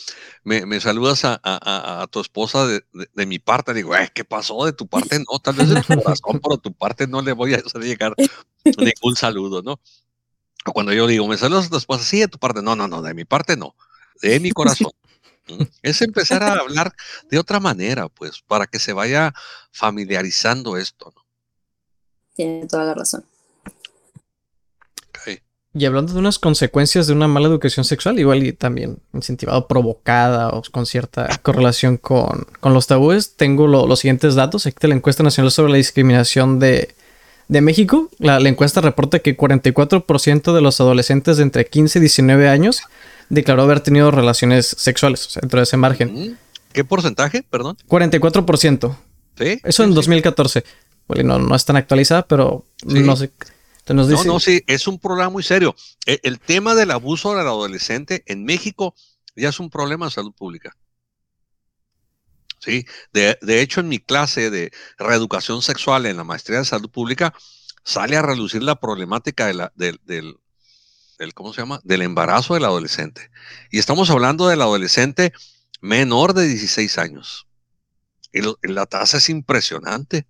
me, saludas a, tu esposa de, mi parte, digo, ¿qué pasó de tu parte? No, tal vez de tu corazón, pero tu parte no le voy a hacer llegar ningún saludo, ¿no? O cuando yo digo, me saludas a tu esposa, sí, de tu parte, no, no, no, de mi parte no de mi corazón. es empezar a hablar de otra manera, pues, para que se vaya familiarizando esto. ¿no? Tiene toda la razón. Y hablando de unas consecuencias de una mala educación sexual, igual y también incentivado, provocada o con cierta correlación con, los tabúes, tengo los siguientes datos. Aquí está la encuesta nacional sobre la discriminación de, México. La, la, encuesta reporta que 44% de los adolescentes de entre 15 y 19 años declaró haber tenido relaciones sexuales dentro de ese margen. ¿Qué porcentaje? Perdón. 44%. Sí. Eso en 2014. Bueno, no, es tan actualizada, pero no sé. No, no, sí, es un problema muy serio. E, el, tema del abuso del adolescente en México ya es un problema de salud pública. Sí, de, hecho en mi clase de reeducación sexual en la maestría de salud pública sale a relucir la problemática de la, del, ¿cómo se llama? Del embarazo del adolescente. Y estamos hablando del adolescente menor de 16 años. La tasa es impresionante.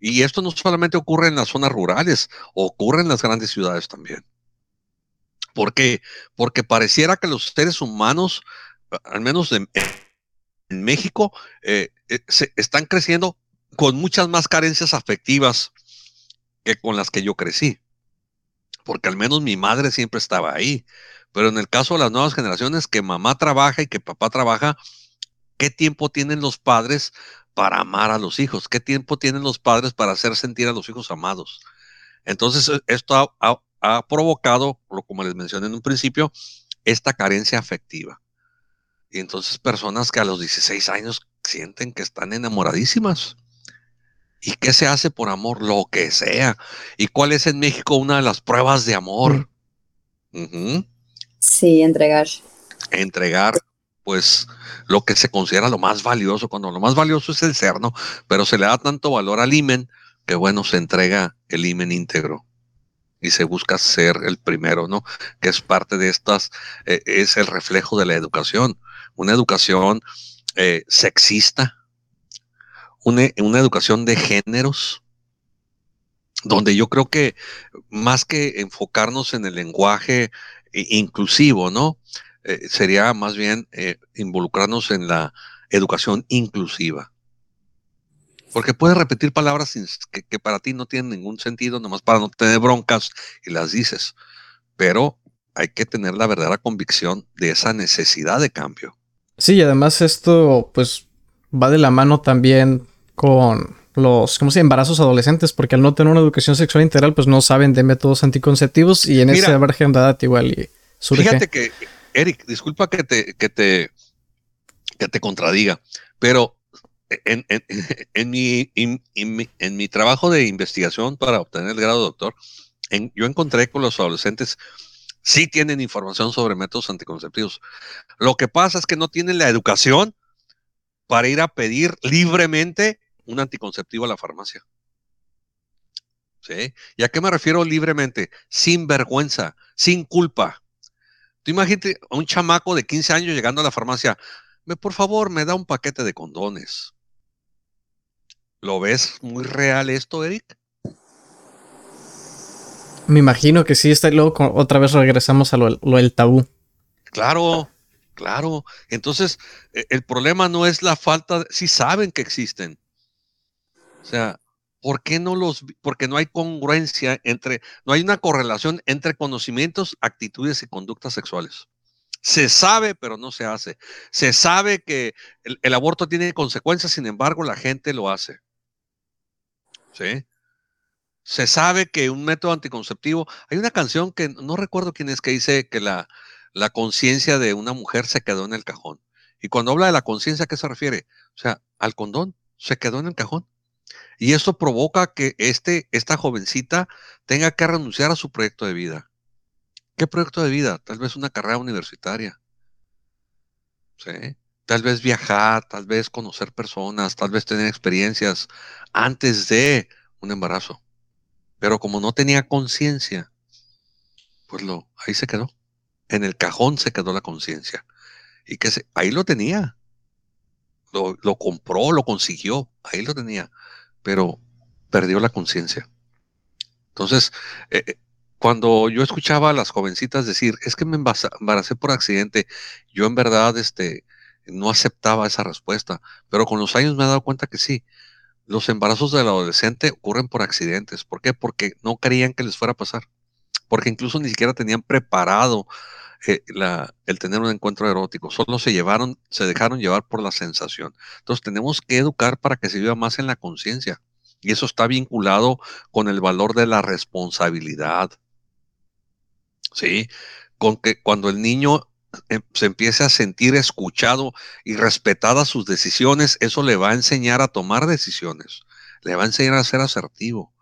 Y esto no solamente ocurre en las zonas rurales, ocurre en las grandes ciudades también. Porque pareciera que los seres humanos, al menos en, México, eh, eh, se están creciendo con muchas más carencias afectivas que con las que yo crecí porque al menos mi madre siempre estaba ahí. Pero en el caso de las nuevas generaciones, que mamá trabaja y que papá trabaja, ¿qué tiempo tienen los padres para amar a los hijos? ¿Qué tiempo tienen los padres para hacer sentir a los hijos amados? Entonces, e, esto ha, provocado, como les mencioné en un principio, esta carencia afectiva. Y entonces personas que a los 16 años sienten que están enamoradísimas. ¿Y qué se hace por amor? Lo que sea. ¿Y cuál es en México una de las pruebas de amor? Sí, entregar. Entregar, pues, lo que se considera lo más valioso, cuando lo más valioso es el ser, ¿no? Pero se le da tanto valor al imen que, bueno, se entrega el imen íntegro y se busca ser el primero, ¿no? Que es parte de estas, eh, es el reflejo de la educación. Una educación eh, sexista, una, educación de géneros, donde yo creo que más que enfocarnos en el lenguaje inclusivo, ¿no? Eh, sería más bien eh, involucrarnos en la educación inclusiva. Porque puedes repetir palabras que, que, para ti no tienen ningún sentido, nomás para no tener broncas y las dices. Pero hay que tener la verdadera convicción de esa necesidad de cambio. Sí, y además esto pues va de la mano también con los, ¿cómo se embarazos adolescentes, porque al no tener una educación sexual integral, pues no saben de métodos anticonceptivos y en ese margen de edad igual y surge. Fíjate que, Eric, disculpa que te, que te, que te contradiga, pero en, en, en, mi, en, mi, trabajo de investigación para obtener el grado de doctor, yo encontré con los adolescentes sí tienen información sobre métodos anticonceptivos. Lo que pasa es que no tienen la educación para ir a pedir libremente un anticonceptivo a la farmacia. ¿Sí? ¿Y a qué me refiero libremente? Sin vergüenza, sin culpa. Tú imagínate a un chamaco de 15 años llegando a la farmacia, me, por favor, me da un paquete de condones. ¿Lo ves muy real esto, Eric? Me imagino que sí, está luego otra vez regresamos a lo, lo del tabú. Claro, claro. Entonces, e, el problema no es la falta, de, sí saben que existen, o sea, ¿por qué no los, porque no hay congruencia entre, no hay una correlación entre conocimientos, actitudes y conductas sexuales? Se sabe, pero no se hace. Se sabe que el, aborto tiene consecuencias, sin embargo, la gente lo hace. ¿Sí? Se sabe que un método anticonceptivo, hay una canción que no recuerdo quién es que dice que la, la conciencia de una mujer se quedó en el cajón. Y cuando habla de la conciencia, ¿a qué se refiere? O sea, al condón, se quedó en el cajón. Y esto provoca que este, esta jovencita tenga que renunciar a su proyecto de vida. ¿Qué proyecto de vida? Tal vez una carrera universitaria. ¿Sí? Tal vez viajar, tal vez conocer personas, tal vez tener experiencias antes de un embarazo. Pero como no tenía conciencia, pues lo, ahí se quedó. En el cajón se quedó la conciencia. Y que se, ahí lo tenía. Lo, lo compró, lo consiguió, ahí lo tenía pero perdió la conciencia. Entonces, eh, eh, cuando yo escuchaba a las jovencitas decir, es que me embaracé por accidente, yo en verdad este, no aceptaba esa respuesta, pero con los años me he dado cuenta que sí, los embarazos del adolescente ocurren por accidentes. ¿Por qué? Porque no querían que les fuera a pasar, porque incluso ni siquiera tenían preparado eh, el tener un encuentro erótico, solo se llevaron, se dejaron llevar por la sensación. Entonces tenemos que educar para que se viva más en la conciencia. Y eso está vinculado con el valor de la responsabilidad. ¿Sí? Con que cuando el niño em, se empiece a sentir escuchado y respetadas sus decisiones, eso le va a enseñar a tomar decisiones, le va a enseñar a ser asertivo.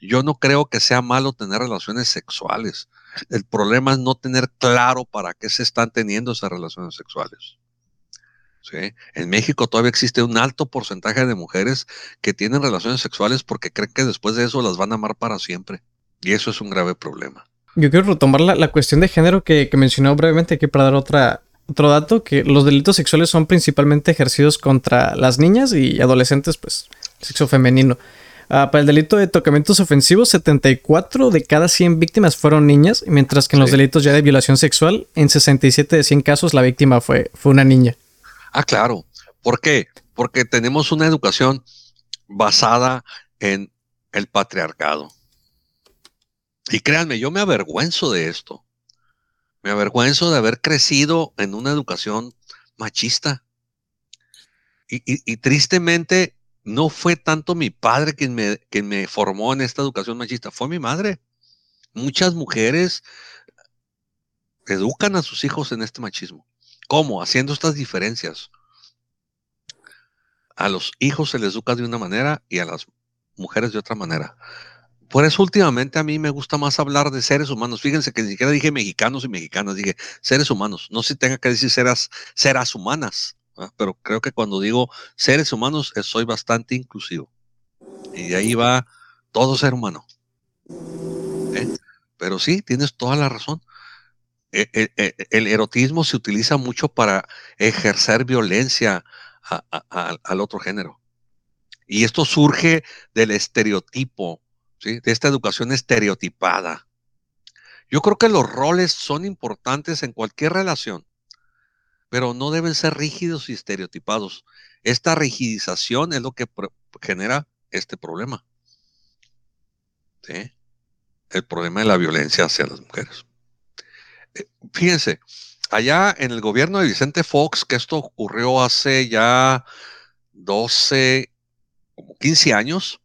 Yo no creo que sea malo tener relaciones sexuales. El problema es no tener claro para qué se están teniendo esas relaciones sexuales. En México todavía existe un alto porcentaje de mujeres que tienen relaciones sexuales porque creen que después de eso las van a amar para siempre. Y eso es un grave problema. Yo quiero retomar la, cuestión de género que, que, mencionó brevemente aquí para dar otra, otro dato, que los delitos sexuales son principalmente ejercidos contra las niñas y adolescentes, pues, sexo femenino. Ah, para el delito de tocamientos ofensivos, 74 de cada 100 víctimas fueron niñas, mientras que en los delitos ya de violación sexual, en 67 de 100 casos la víctima fue, fue una niña. Ah, claro. ¿Por qué? Porque tenemos una educación basada en el patriarcado. Y créanme, yo me avergüenzo de esto. Me avergüenzo de haber crecido en una educación machista. y tristemente no fue tanto mi padre quien me, me formó en esta educación machista, fue mi madre. Muchas mujeres educan a sus hijos en este machismo. ¿Cómo? Haciendo estas diferencias. A los hijos se les educa de una manera y a las mujeres de otra manera. Por eso últimamente a mí me gusta más hablar de seres humanos. Fíjense que ni siquiera dije mexicanos y mexicanas, dije seres humanos. No se tenga que decir seras humanas pero creo que cuando digo seres humanos eh, soy bastante inclusivo. Y de ahí va todo ser humano. ¿eh? Pero sí, tienes toda la razón. E, e, e, el erotismo se utiliza mucho para ejercer violencia al otro género. Y esto surge del estereotipo, de esta educación estereotipada. Yo creo que los roles son importantes en cualquier relación, pero no deben ser rígidos y estereotipados. Esta rigidización es lo que genera este problema. El problema de la violencia hacia las mujeres. Eh, fíjense, allá en el gobierno de Vicente Fox, que esto ocurrió hace ya 12, como 15 años,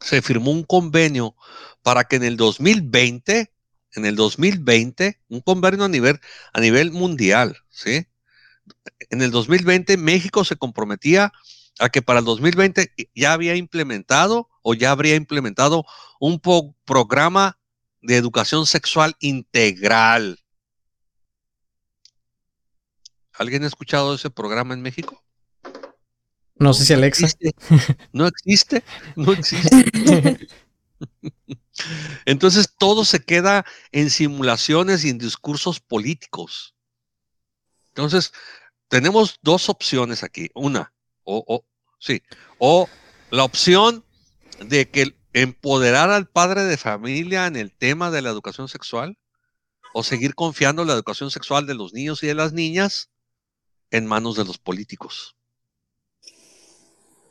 se firmó un convenio para que en el 2020, en el 2020, un convenio a nivel, a nivel mundial, ¿sí? En el 2020 México se comprometía a que para el 2020 ya había implementado o ya habría implementado un programa de educación sexual integral. ¿Alguien ha escuchado ese programa en México? No sé si Alexa. No existe, no existe. Entonces todo se queda en simulaciones y en discursos políticos. Entonces, tenemos dos opciones aquí. Una, o, o sí, o la opción de que empoderar al padre de familia en el tema de la educación sexual, o seguir confiando en la educación sexual de los niños y de las niñas en manos de los políticos.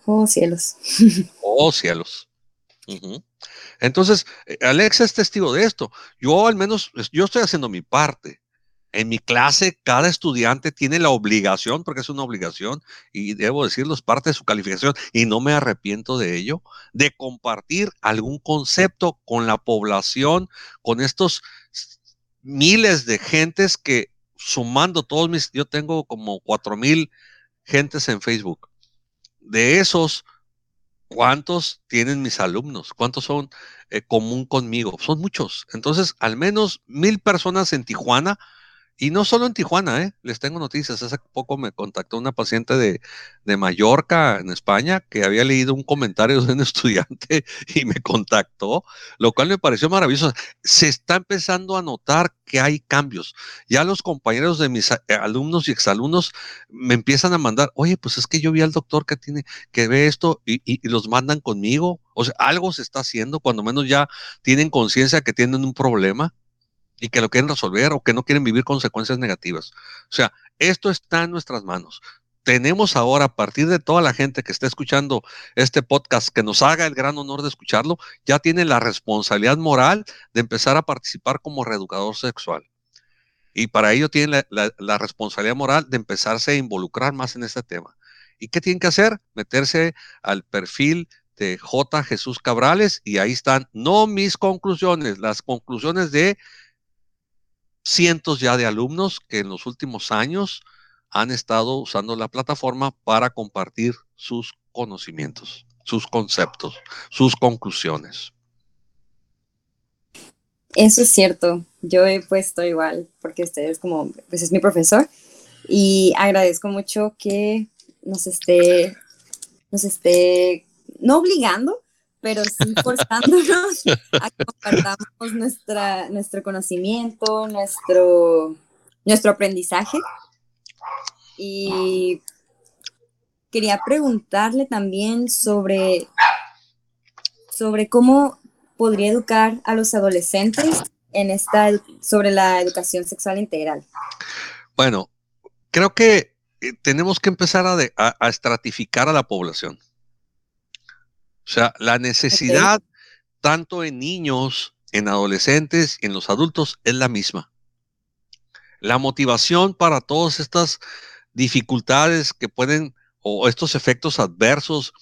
Oh, cielos. Oh, cielos. Entonces, eh, Alexa es testigo de esto. Yo al menos, yo estoy haciendo mi parte. En mi clase, cada estudiante tiene la obligación, porque es una obligación, y debo decirlo, es parte de su calificación, y no me arrepiento de ello, de compartir algún concepto con la población, con estos miles de gentes que sumando todos mis, yo tengo como cuatro mil gentes en Facebook. De esos, ¿cuántos tienen mis alumnos? ¿Cuántos son eh, común conmigo? Son muchos. Entonces, al menos mil personas en Tijuana y no solo en Tijuana, ¿eh? les tengo noticias. Hace poco me contactó una paciente de, de, Mallorca, en España, que había leído un comentario de un estudiante y me contactó, lo cual me pareció maravilloso. Se está empezando a notar que hay cambios. Ya los compañeros de mis alumnos y exalumnos me empiezan a mandar, oye, pues es que yo vi al doctor que tiene, que ve esto y, y los mandan conmigo. O sea, algo se está haciendo, cuando menos ya tienen conciencia que tienen un problema y que lo quieren resolver o que no quieren vivir consecuencias negativas. O sea, esto está en nuestras manos. Tenemos ahora, a partir de toda la gente que está escuchando este podcast, que nos haga el gran honor de escucharlo, ya tiene la responsabilidad moral de empezar a participar como reeducador sexual. Y para ello tiene la, responsabilidad moral de empezarse a involucrar más en este tema. ¿Y qué tienen que hacer? Meterse al perfil de J. Jesús Cabrales y ahí están no mis conclusiones, las conclusiones de cientos ya de alumnos que en los últimos años han estado usando la plataforma para compartir sus conocimientos, sus conceptos, sus conclusiones. Eso es cierto. Yo he puesto igual, porque usted es como, pues es mi profesor, y agradezco mucho que nos esté, nos esté, no obligando, pero sí forzándonos a que compartamos nuestra, nuestro conocimiento, nuestro, nuestro aprendizaje. Y quería preguntarle también sobre, sobre cómo podría educar a los adolescentes en esta, sobre la educación sexual integral. Bueno, creo que eh, tenemos que empezar a estratificar a la población. O sea, la necesidad tanto en niños, en adolescentes y en los adultos es la misma. La motivación para todas estas dificultades que pueden o estos efectos adversos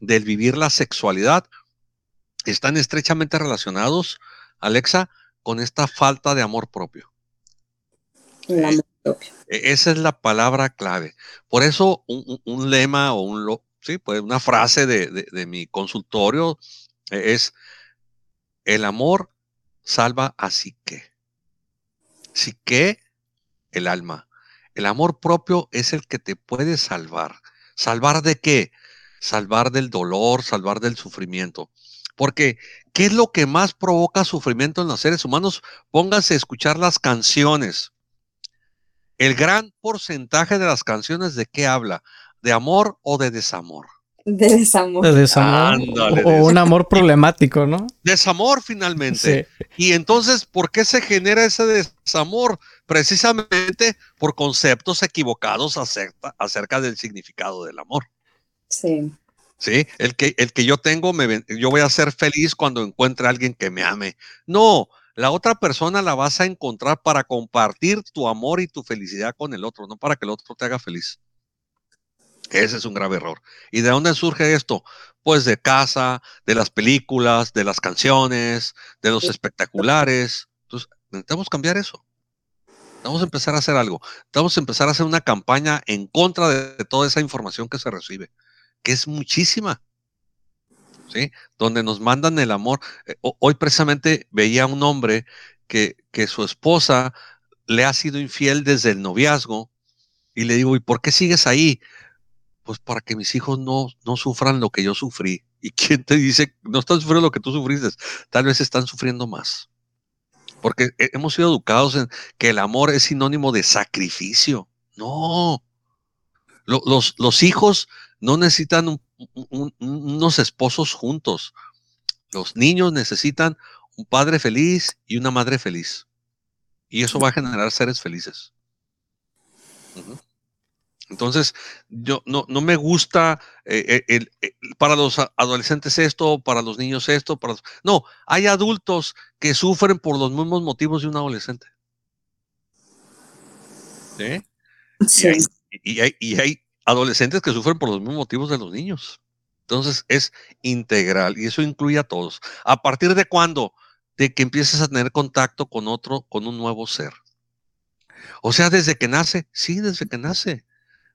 del vivir la sexualidad están estrechamente relacionados, Alexa, con esta falta de amor propio. E, esa es la palabra clave. Por eso un, lema o un, sí, pues una frase de, mi consultorio es, el amor salva a psique. Psique, el alma. El amor propio es el que te puede salvar. ¿Salvar de qué? Salvar del dolor, salvar del sufrimiento. Porque, ¿qué es lo que más provoca sufrimiento en los seres humanos? Pónganse a escuchar las canciones. El gran porcentaje de las canciones de qué habla? De amor o de desamor. De desamor. De desamor. o, un amor problemático, ¿no? Desamor finalmente. Y entonces, ¿por qué se genera ese desamor? Precisamente por conceptos equivocados acerca, acerca del significado del amor. Sí. Sí, el que, el que yo tengo, me, yo voy a ser feliz cuando encuentre a alguien que me ame. No, la otra persona la vas a encontrar para compartir tu amor y tu felicidad con el otro, no para que el otro te haga feliz. Ese es un grave error. ¿Y de dónde surge esto? Pues de casa, de las películas, de las canciones, de los espectaculares. Entonces, necesitamos cambiar eso. Vamos a empezar a hacer algo. Vamos a empezar a hacer una campaña en contra de toda esa información que se recibe, que es muchísima. ¿Sí? Donde nos mandan el amor. Eh, hoy precisamente veía un hombre que, que su esposa le ha sido infiel desde el noviazgo y le digo, ¿y por qué sigues ahí? Pues para que mis hijos no, no sufran lo que yo sufrí. ¿Y quién te dice, no están sufriendo lo que tú sufriste? Tal vez están sufriendo más. Porque hemos sido educados en que el amor es sinónimo de sacrificio. No. Los, los hijos no necesitan unos esposos juntos. Los niños necesitan un padre feliz y una madre feliz. Y eso va a generar seres felices. Entonces, yo no, no me gusta eh, eh, eh, para los adolescentes esto, para los niños esto, para no, hay adultos que sufren por los mismos motivos de un adolescente. ¿Sí? sí. Y, hay, y, hay, adolescentes que sufren por los mismos motivos de los niños. Entonces, es integral y eso incluye a todos. ¿A partir de cuándo? De que empieces a tener contacto con otro, con un nuevo ser. O sea, desde que nace, sí, desde que nace.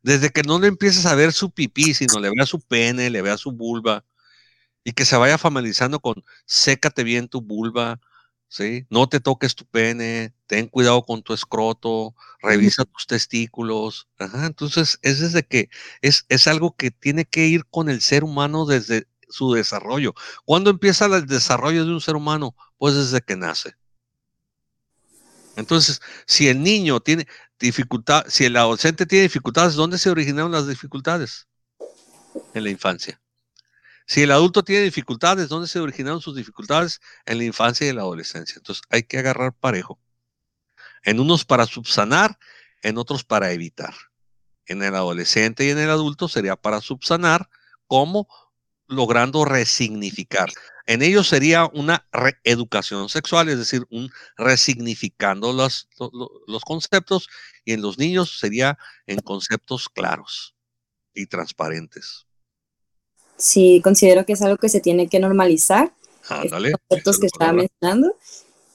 Desde que no le empieces a ver su pipí, sino le vea su pene, le vea su vulva, y que se vaya familiarizando con sécate bien tu vulva, ¿sí? No te toques tu pene, ten cuidado con tu escroto, revisa tus testículos. entonces, es desde que es, es algo que tiene que ir con el ser humano desde su desarrollo. ¿Cuándo empieza el desarrollo de un ser humano? Pues desde que nace. Entonces, si el niño tiene dificultad, si el adolescente tiene dificultades, ¿dónde se originaron las dificultades? En la infancia. Si el adulto tiene dificultades, ¿dónde se originaron sus dificultades? En la infancia y en la adolescencia. Entonces, hay que agarrar parejo. En unos para subsanar, en otros para evitar. En el adolescente y en el adulto sería para subsanar, como logrando resignificar. En ellos sería una reeducación sexual, es decir, un resignificando los, los, conceptos, y en los niños sería en conceptos claros y transparentes. Sí, considero que es algo que se tiene que normalizar. Ándale. Conceptos que estaba mencionando.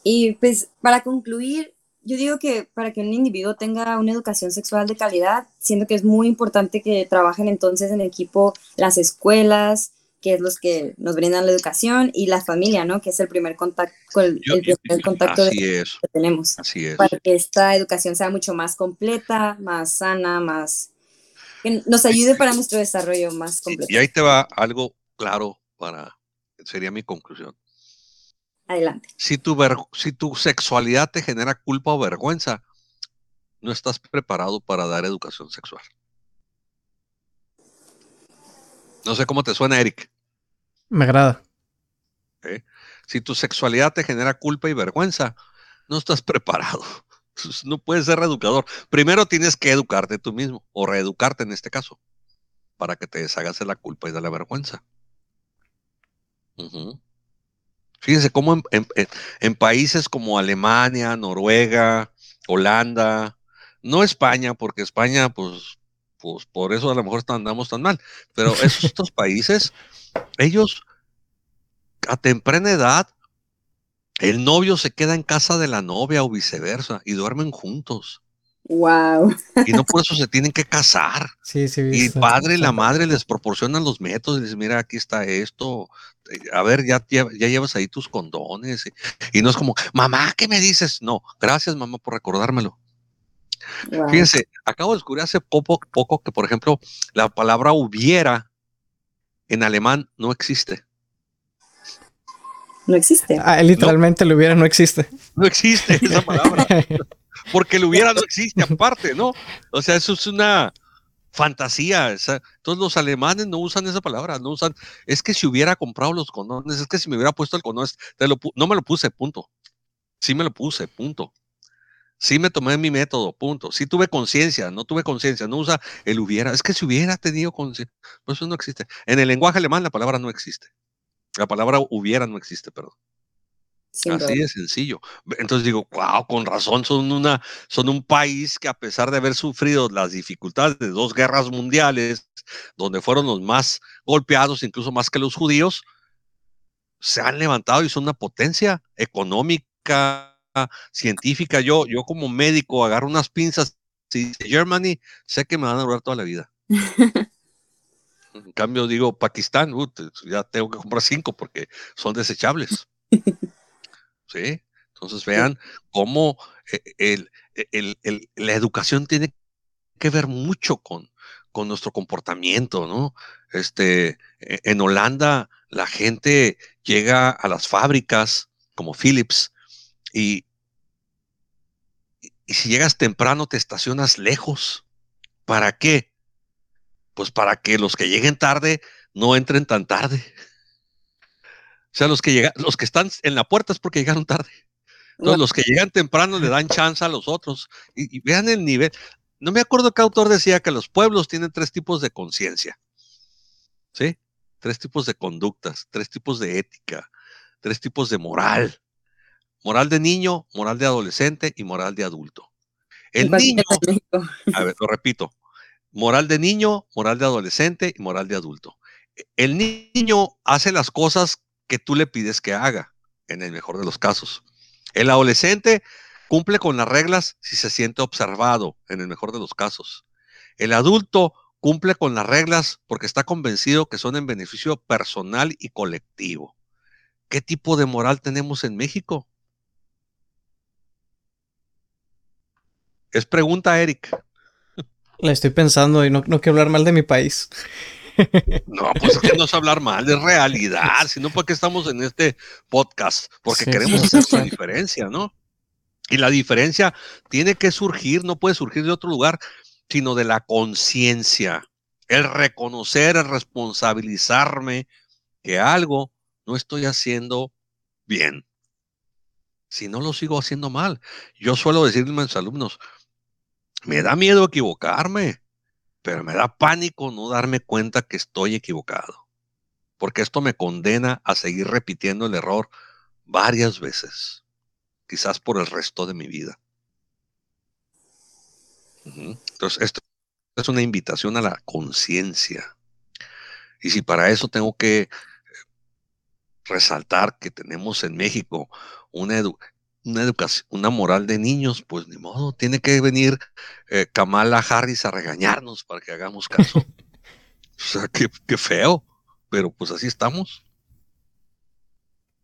Y pues para concluir, yo digo que para que un individuo tenga una educación sexual de calidad, siento que es muy importante que trabajen entonces en equipo las escuelas, que es los que nos brindan la educación, y la familia, ¿no? Que es el primer contacto, el, primer contacto que tenemos. Así es. Para que esta educación sea mucho más completa, más sana, más... que nos ayude para nuestro desarrollo más completo. Y ahí te va algo claro para... sería mi conclusión. Adelante. Si tu, si tu sexualidad te genera culpa o vergüenza, no estás preparado para dar educación sexual. No sé cómo te suena, Eric. Me agrada. Si tu sexualidad te genera culpa y vergüenza, no estás preparado. No puedes ser reeducador. Primero tienes que educarte tú mismo, o reeducarte en este caso, para que te deshagas de la culpa y de la vergüenza. Fíjense cómo en, países como Alemania, Noruega, Holanda, no España, porque España, pues pues por eso a lo mejor andamos tan mal. Pero esos estos países, ellos a temprana edad, el novio se queda en casa de la novia o viceversa y duermen juntos. Wow. Y no por eso se tienen que casar. Sí, sí. Y el padre y la madre les proporcionan los métodos y les mira, aquí está esto. A ver, ya, ya, llevas ahí tus condones. Y, y, no es como, mamá, ¿qué me dices? No, gracias mamá por recordármelo. Fíjense, acabo de descubrir hace poco, poco que, por ejemplo, la palabra hubiera en alemán no existe. No existe. Ah, literalmente lo hubiera no existe. No existe esa palabra. Porque el hubiera no existe aparte, ¿no? O sea, eso es una, fantasía. Entonces los alemanes no usan esa palabra, no usan, es que si hubiera comprado los condones, es que si me hubiera puesto el condón, no me lo puse, punto. Sí me lo puse, punto. Sí me tomé mi método, punto. Sí tuve conciencia, no tuve conciencia, no usa el hubiera. Es que si hubiera tenido conciencia, pues eso no existe. En el lenguaje alemán la palabra no existe. La palabra hubiera no existe, perdón. Así de sencillo. Entonces digo, wow, con razón son una, son un país que a pesar de haber sufrido las dificultades de dos guerras mundiales, donde fueron los más golpeados, incluso más que los judíos, se han levantado y son una potencia económica, científica. Yo, yo como médico agarro unas pinzas y dice Germany, sé que me van a durar toda la vida. en cambio digo Pakistán, ya tengo que comprar cinco porque son desechables. ¿sí? Entonces vean cómo eh, el, la educación tiene que ver mucho con, con nuestro comportamiento, ¿no? Este, e, en Holanda la gente llega a las fábricas como Philips y, y si llegas temprano te estacionas lejos. ¿Para qué? Pues para que los que lleguen tarde no entren tan tarde. O sea, los que llegan, los que están en la puerta es porque llegaron tarde. Entonces, los que llegan temprano le dan chance a los otros. Y, vean el nivel. No me acuerdo qué autor decía que los pueblos tienen tres tipos de conciencia. ¿Sí? Tres tipos de conductas, tres tipos de ética, tres tipos de moral. Moral de niño, moral de adolescente y moral de adulto. El niño, a ver, lo repito, moral de niño, moral de adolescente y moral de adulto. El niño hace las cosas que tú le pides que haga, en el mejor de los casos. El adolescente cumple con las reglas si se siente observado, en el mejor de los casos. El adulto cumple con las reglas porque está convencido que son en beneficio personal y colectivo. ¿Qué tipo de moral tenemos en México? Es pregunta, Eric. La estoy pensando y no, no quiero hablar mal de mi país. No, pues es que no es hablar mal, de realidad, sino porque estamos en este podcast, porque queremos hacer la diferencia, ¿no? Y la diferencia tiene que surgir, no puede surgir de otro lugar, sino de la conciencia, el reconocer, el responsabilizarme que algo no estoy haciendo bien. Si no lo sigo haciendo mal. Yo suelo decirle a mis alumnos, me da miedo equivocarme pero me da pánico no darme cuenta que estoy equivocado, porque esto me condena a seguir repitiendo el error varias veces, quizás por el resto de mi vida. Entonces, esto es una invitación a la conciencia. Y si para eso tengo que resaltar que tenemos en México una, una educación, una moral de niños, pues ni modo, tiene que venir eh, Kamala Harris a regañarnos para que hagamos caso. o sea, qué, feo, pero pues así estamos.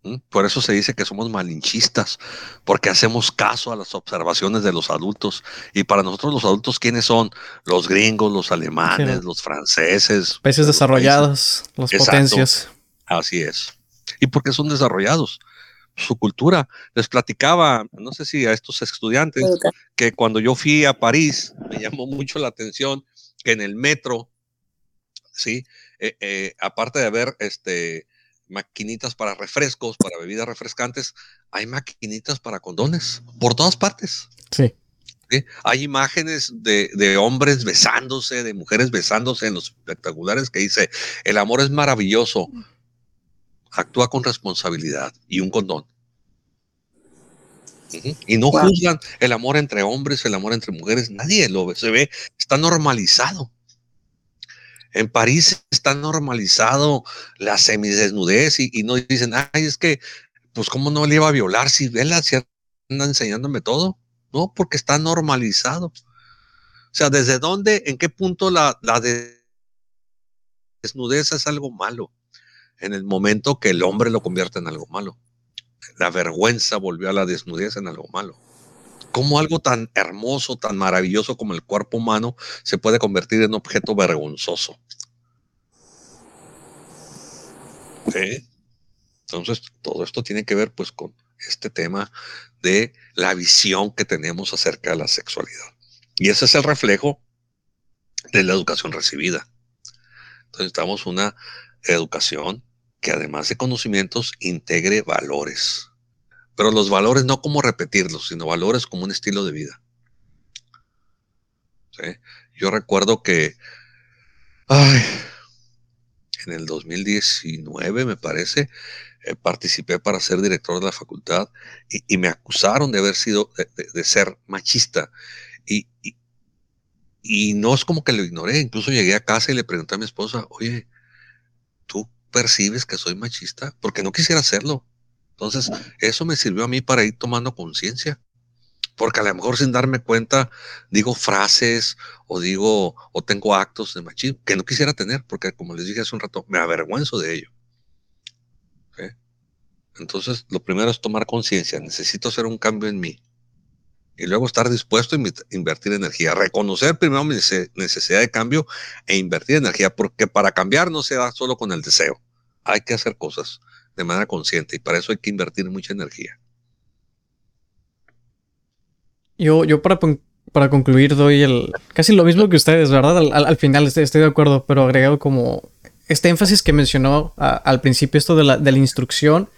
¿Mm? Por eso se dice que somos malinchistas, porque hacemos caso a las observaciones de los adultos. Y para nosotros los adultos, ¿quiénes son? Los gringos, los alemanes, los franceses. Países desarrollados, las potencias. Así es. ¿Y por qué son desarrollados? Su cultura. Les platicaba, no sé si a estos estudiantes, que cuando yo fui a París, me llamó mucho la atención que en el metro, ¿sí? Eh, eh, aparte de haber este, maquinitas para refrescos, para bebidas refrescantes, hay maquinitas para condones por todas partes. Sí. Hay imágenes de, de, hombres besándose, de mujeres besándose en los espectaculares que dice, el amor es maravilloso, actúa con responsabilidad y un condón. Y no juzgan el amor entre hombres, el amor entre mujeres, nadie lo ve, se ve, está normalizado. En París está normalizado la semidesnudez y, y no dicen, ay, es que, pues, ¿cómo no le iba a violar si vela, si anda enseñándome todo? No, porque está normalizado. O sea, ¿desde dónde, en qué punto la, la desnudez es algo malo? En el momento que el hombre lo convierte en algo malo. La vergüenza volvió a la desnudez en algo malo. ¿Cómo algo tan hermoso, tan maravilloso como el cuerpo humano se puede convertir en objeto vergonzoso? Entonces, todo esto tiene que ver pues con este tema de la visión que tenemos acerca de la sexualidad. Y ese es el reflejo de la educación recibida. Entonces necesitamos una educación que además de conocimientos integre valores. Pero los valores no como repetirlos, sino valores como un estilo de vida. Yo recuerdo que en el 2019, me parece, eh, participé para ser director de la facultad y, me acusaron de haber sido, de, ser machista. Y, y, no es como que lo ignoré, incluso llegué a casa y le pregunté a mi esposa, oye, ¿tú percibes que soy machista? Porque no quisiera hacerlo. Entonces, eso me sirvió a mí para ir tomando conciencia porque a lo mejor sin darme cuenta digo frases o digo o tengo actos de machismo que no quisiera tener, porque como les dije hace un rato, me avergüenzo de ello. Entonces, lo primero es tomar conciencia, necesito hacer un cambio en mí. Y luego estar dispuesto a invertir energía, reconocer primero mi necesidad de cambio e invertir energía, porque para cambiar no se da solo con el deseo, hay que hacer cosas de manera consciente y para eso hay que invertir mucha energía. Yo, yo para, para concluir doy el casi lo mismo que ustedes, ¿verdad? Al, final estoy, de acuerdo, pero agregado como este énfasis que mencionó al principio, esto de la, de la instrucción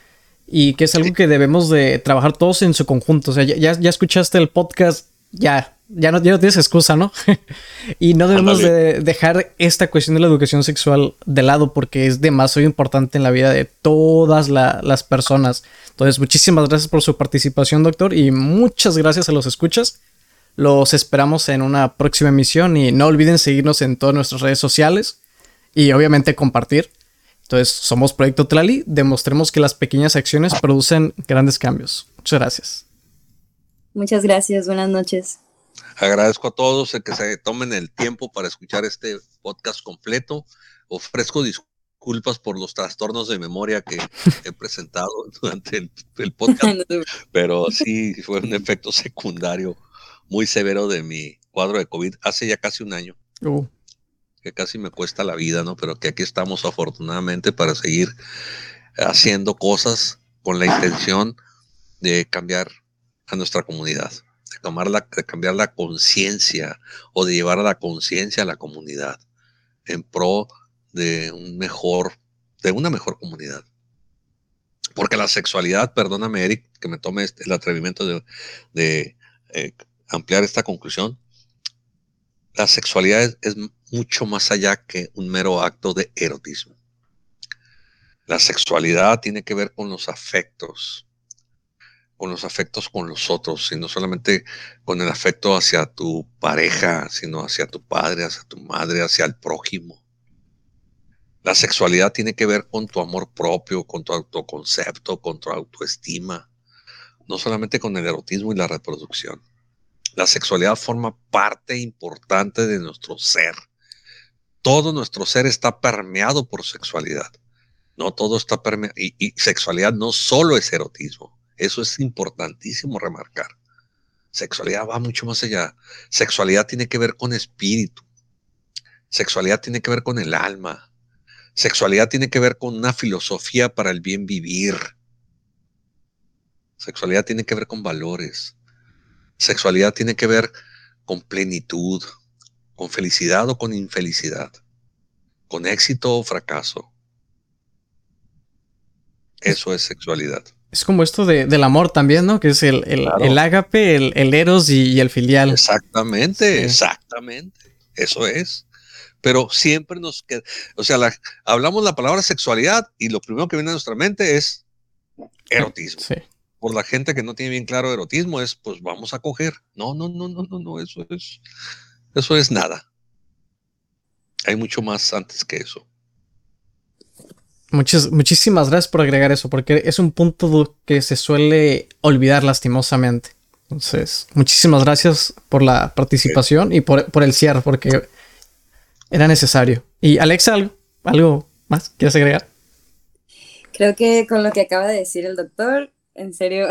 y que es algo que debemos de trabajar todos en su conjunto. O sea, ya, ya escuchaste el podcast, ya, ya no, ya no tienes excusa, ¿no? y no debemos de dejar esta cuestión de la educación sexual de lado porque es demasiado importante en la vida de todas las personas. Entonces, muchísimas gracias por su participación, doctor, y muchas gracias a los escuchas. Los esperamos en una próxima emisión y no olviden seguirnos en todas nuestras redes sociales y obviamente compartir. Entonces, somos Proyecto Tlali, demostremos que las pequeñas acciones producen grandes cambios. Muchas gracias. Muchas gracias, buenas noches. Agradezco a todos el que se tomen el tiempo para escuchar este podcast completo. Ofrezco disculpas por los trastornos de memoria que he presentado durante el, podcast, pero sí fue un efecto secundario muy severo de mi cuadro de COVID hace ya casi un año. Uh. Que casi me cuesta la vida, ¿no? Pero que aquí estamos afortunadamente para seguir haciendo cosas con la intención de cambiar a nuestra comunidad de, cambiar la conciencia o de llevar a la conciencia a la comunidad en pro de un mejor, de una mejor comunidad. Porque la sexualidad, perdóname Eric, que me tome este, el atrevimiento de, eh, ampliar esta conclusión, la sexualidad es mucho más allá que un mero acto de erotismo. La sexualidad tiene que ver con los afectos, con los afectos con los otros, sino solamente con el afecto hacia tu pareja, sino hacia tu padre, hacia tu madre, hacia el prójimo. La sexualidad tiene que ver con tu amor propio, con tu autoconcepto, con tu autoestima, no solamente con el erotismo y la reproducción. La sexualidad forma parte importante de nuestro ser. Todo nuestro ser está permeado por sexualidad. No todo está permeado. Y, y sexualidad no solo es erotismo eso es importantísimo remarcar. Sexualidad va mucho más allá. Sexualidad tiene que ver con espíritu. Sexualidad tiene que ver con el alma. Sexualidad tiene que ver con una filosofía para el bien vivir. Sexualidad tiene que ver con valores. Sexualidad tiene que ver con plenitud, con felicidad o con infelicidad, con éxito o fracaso. Eso es sexualidad. Es como esto de, del amor también, ¿no? Que es el, el, el ágape, el, eros y, el filial. Exactamente, exactamente. Eso es. Pero siempre nos queda, o sea, hablamos la palabra sexualidad y lo primero que viene a nuestra mente es erotismo. Sí. Por la gente que no tiene bien claro erotismo es, pues vamos a coger. No, no, no, no, no, no, eso es, eso es nada. Hay mucho más antes que eso muchísimas gracias por agregar eso, porque es un punto que se suele olvidar lastimosamente. Entonces, muchísimas gracias por la participación y por, el cierre, porque era necesario. Y Alexa, ¿algo, algo más quieres agregar? Creo que con lo que acaba de decir el doctor, en serio,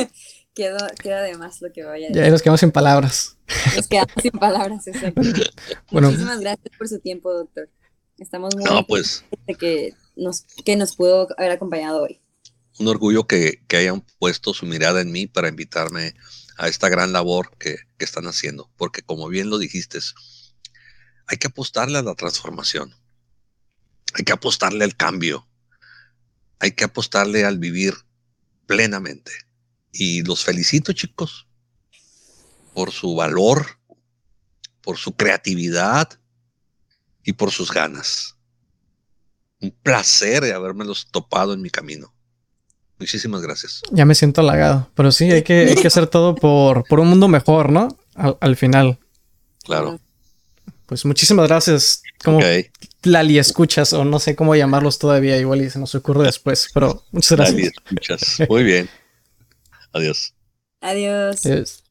queda, queda de más lo que vaya a decir. Ya nos quedamos sin palabras. Nos quedamos sin palabras, exacto. Bueno, Muchísimas gracias por su tiempo, doctor. Estamos muy no, pues. de que nos, que nos pudo haber acompañado hoy. Un orgullo que, hayan puesto su mirada en mí para invitarme a esta gran labor que, están haciendo, porque como bien lo dijiste, hay que apostarle a la transformación. Hay que apostarle al cambio. Hay que apostarle al vivir plenamente. Y los felicito, chicos, por su valor, por su creatividad y por sus ganas. Un placer habérmelos topado en mi camino. Muchísimas gracias. Ya me siento halagado, pero sí, hay que, hay que hacer todo por, por un mundo mejor, ¿no? Al, al final. Claro. Pues muchísimas gracias. Como Ok. Lali escuchas, o no sé cómo llamarlos todavía, igual y se nos ocurre después, pero muchas gracias. Dale, escuchas. Muy bien. Adiós. Adiós. Adiós.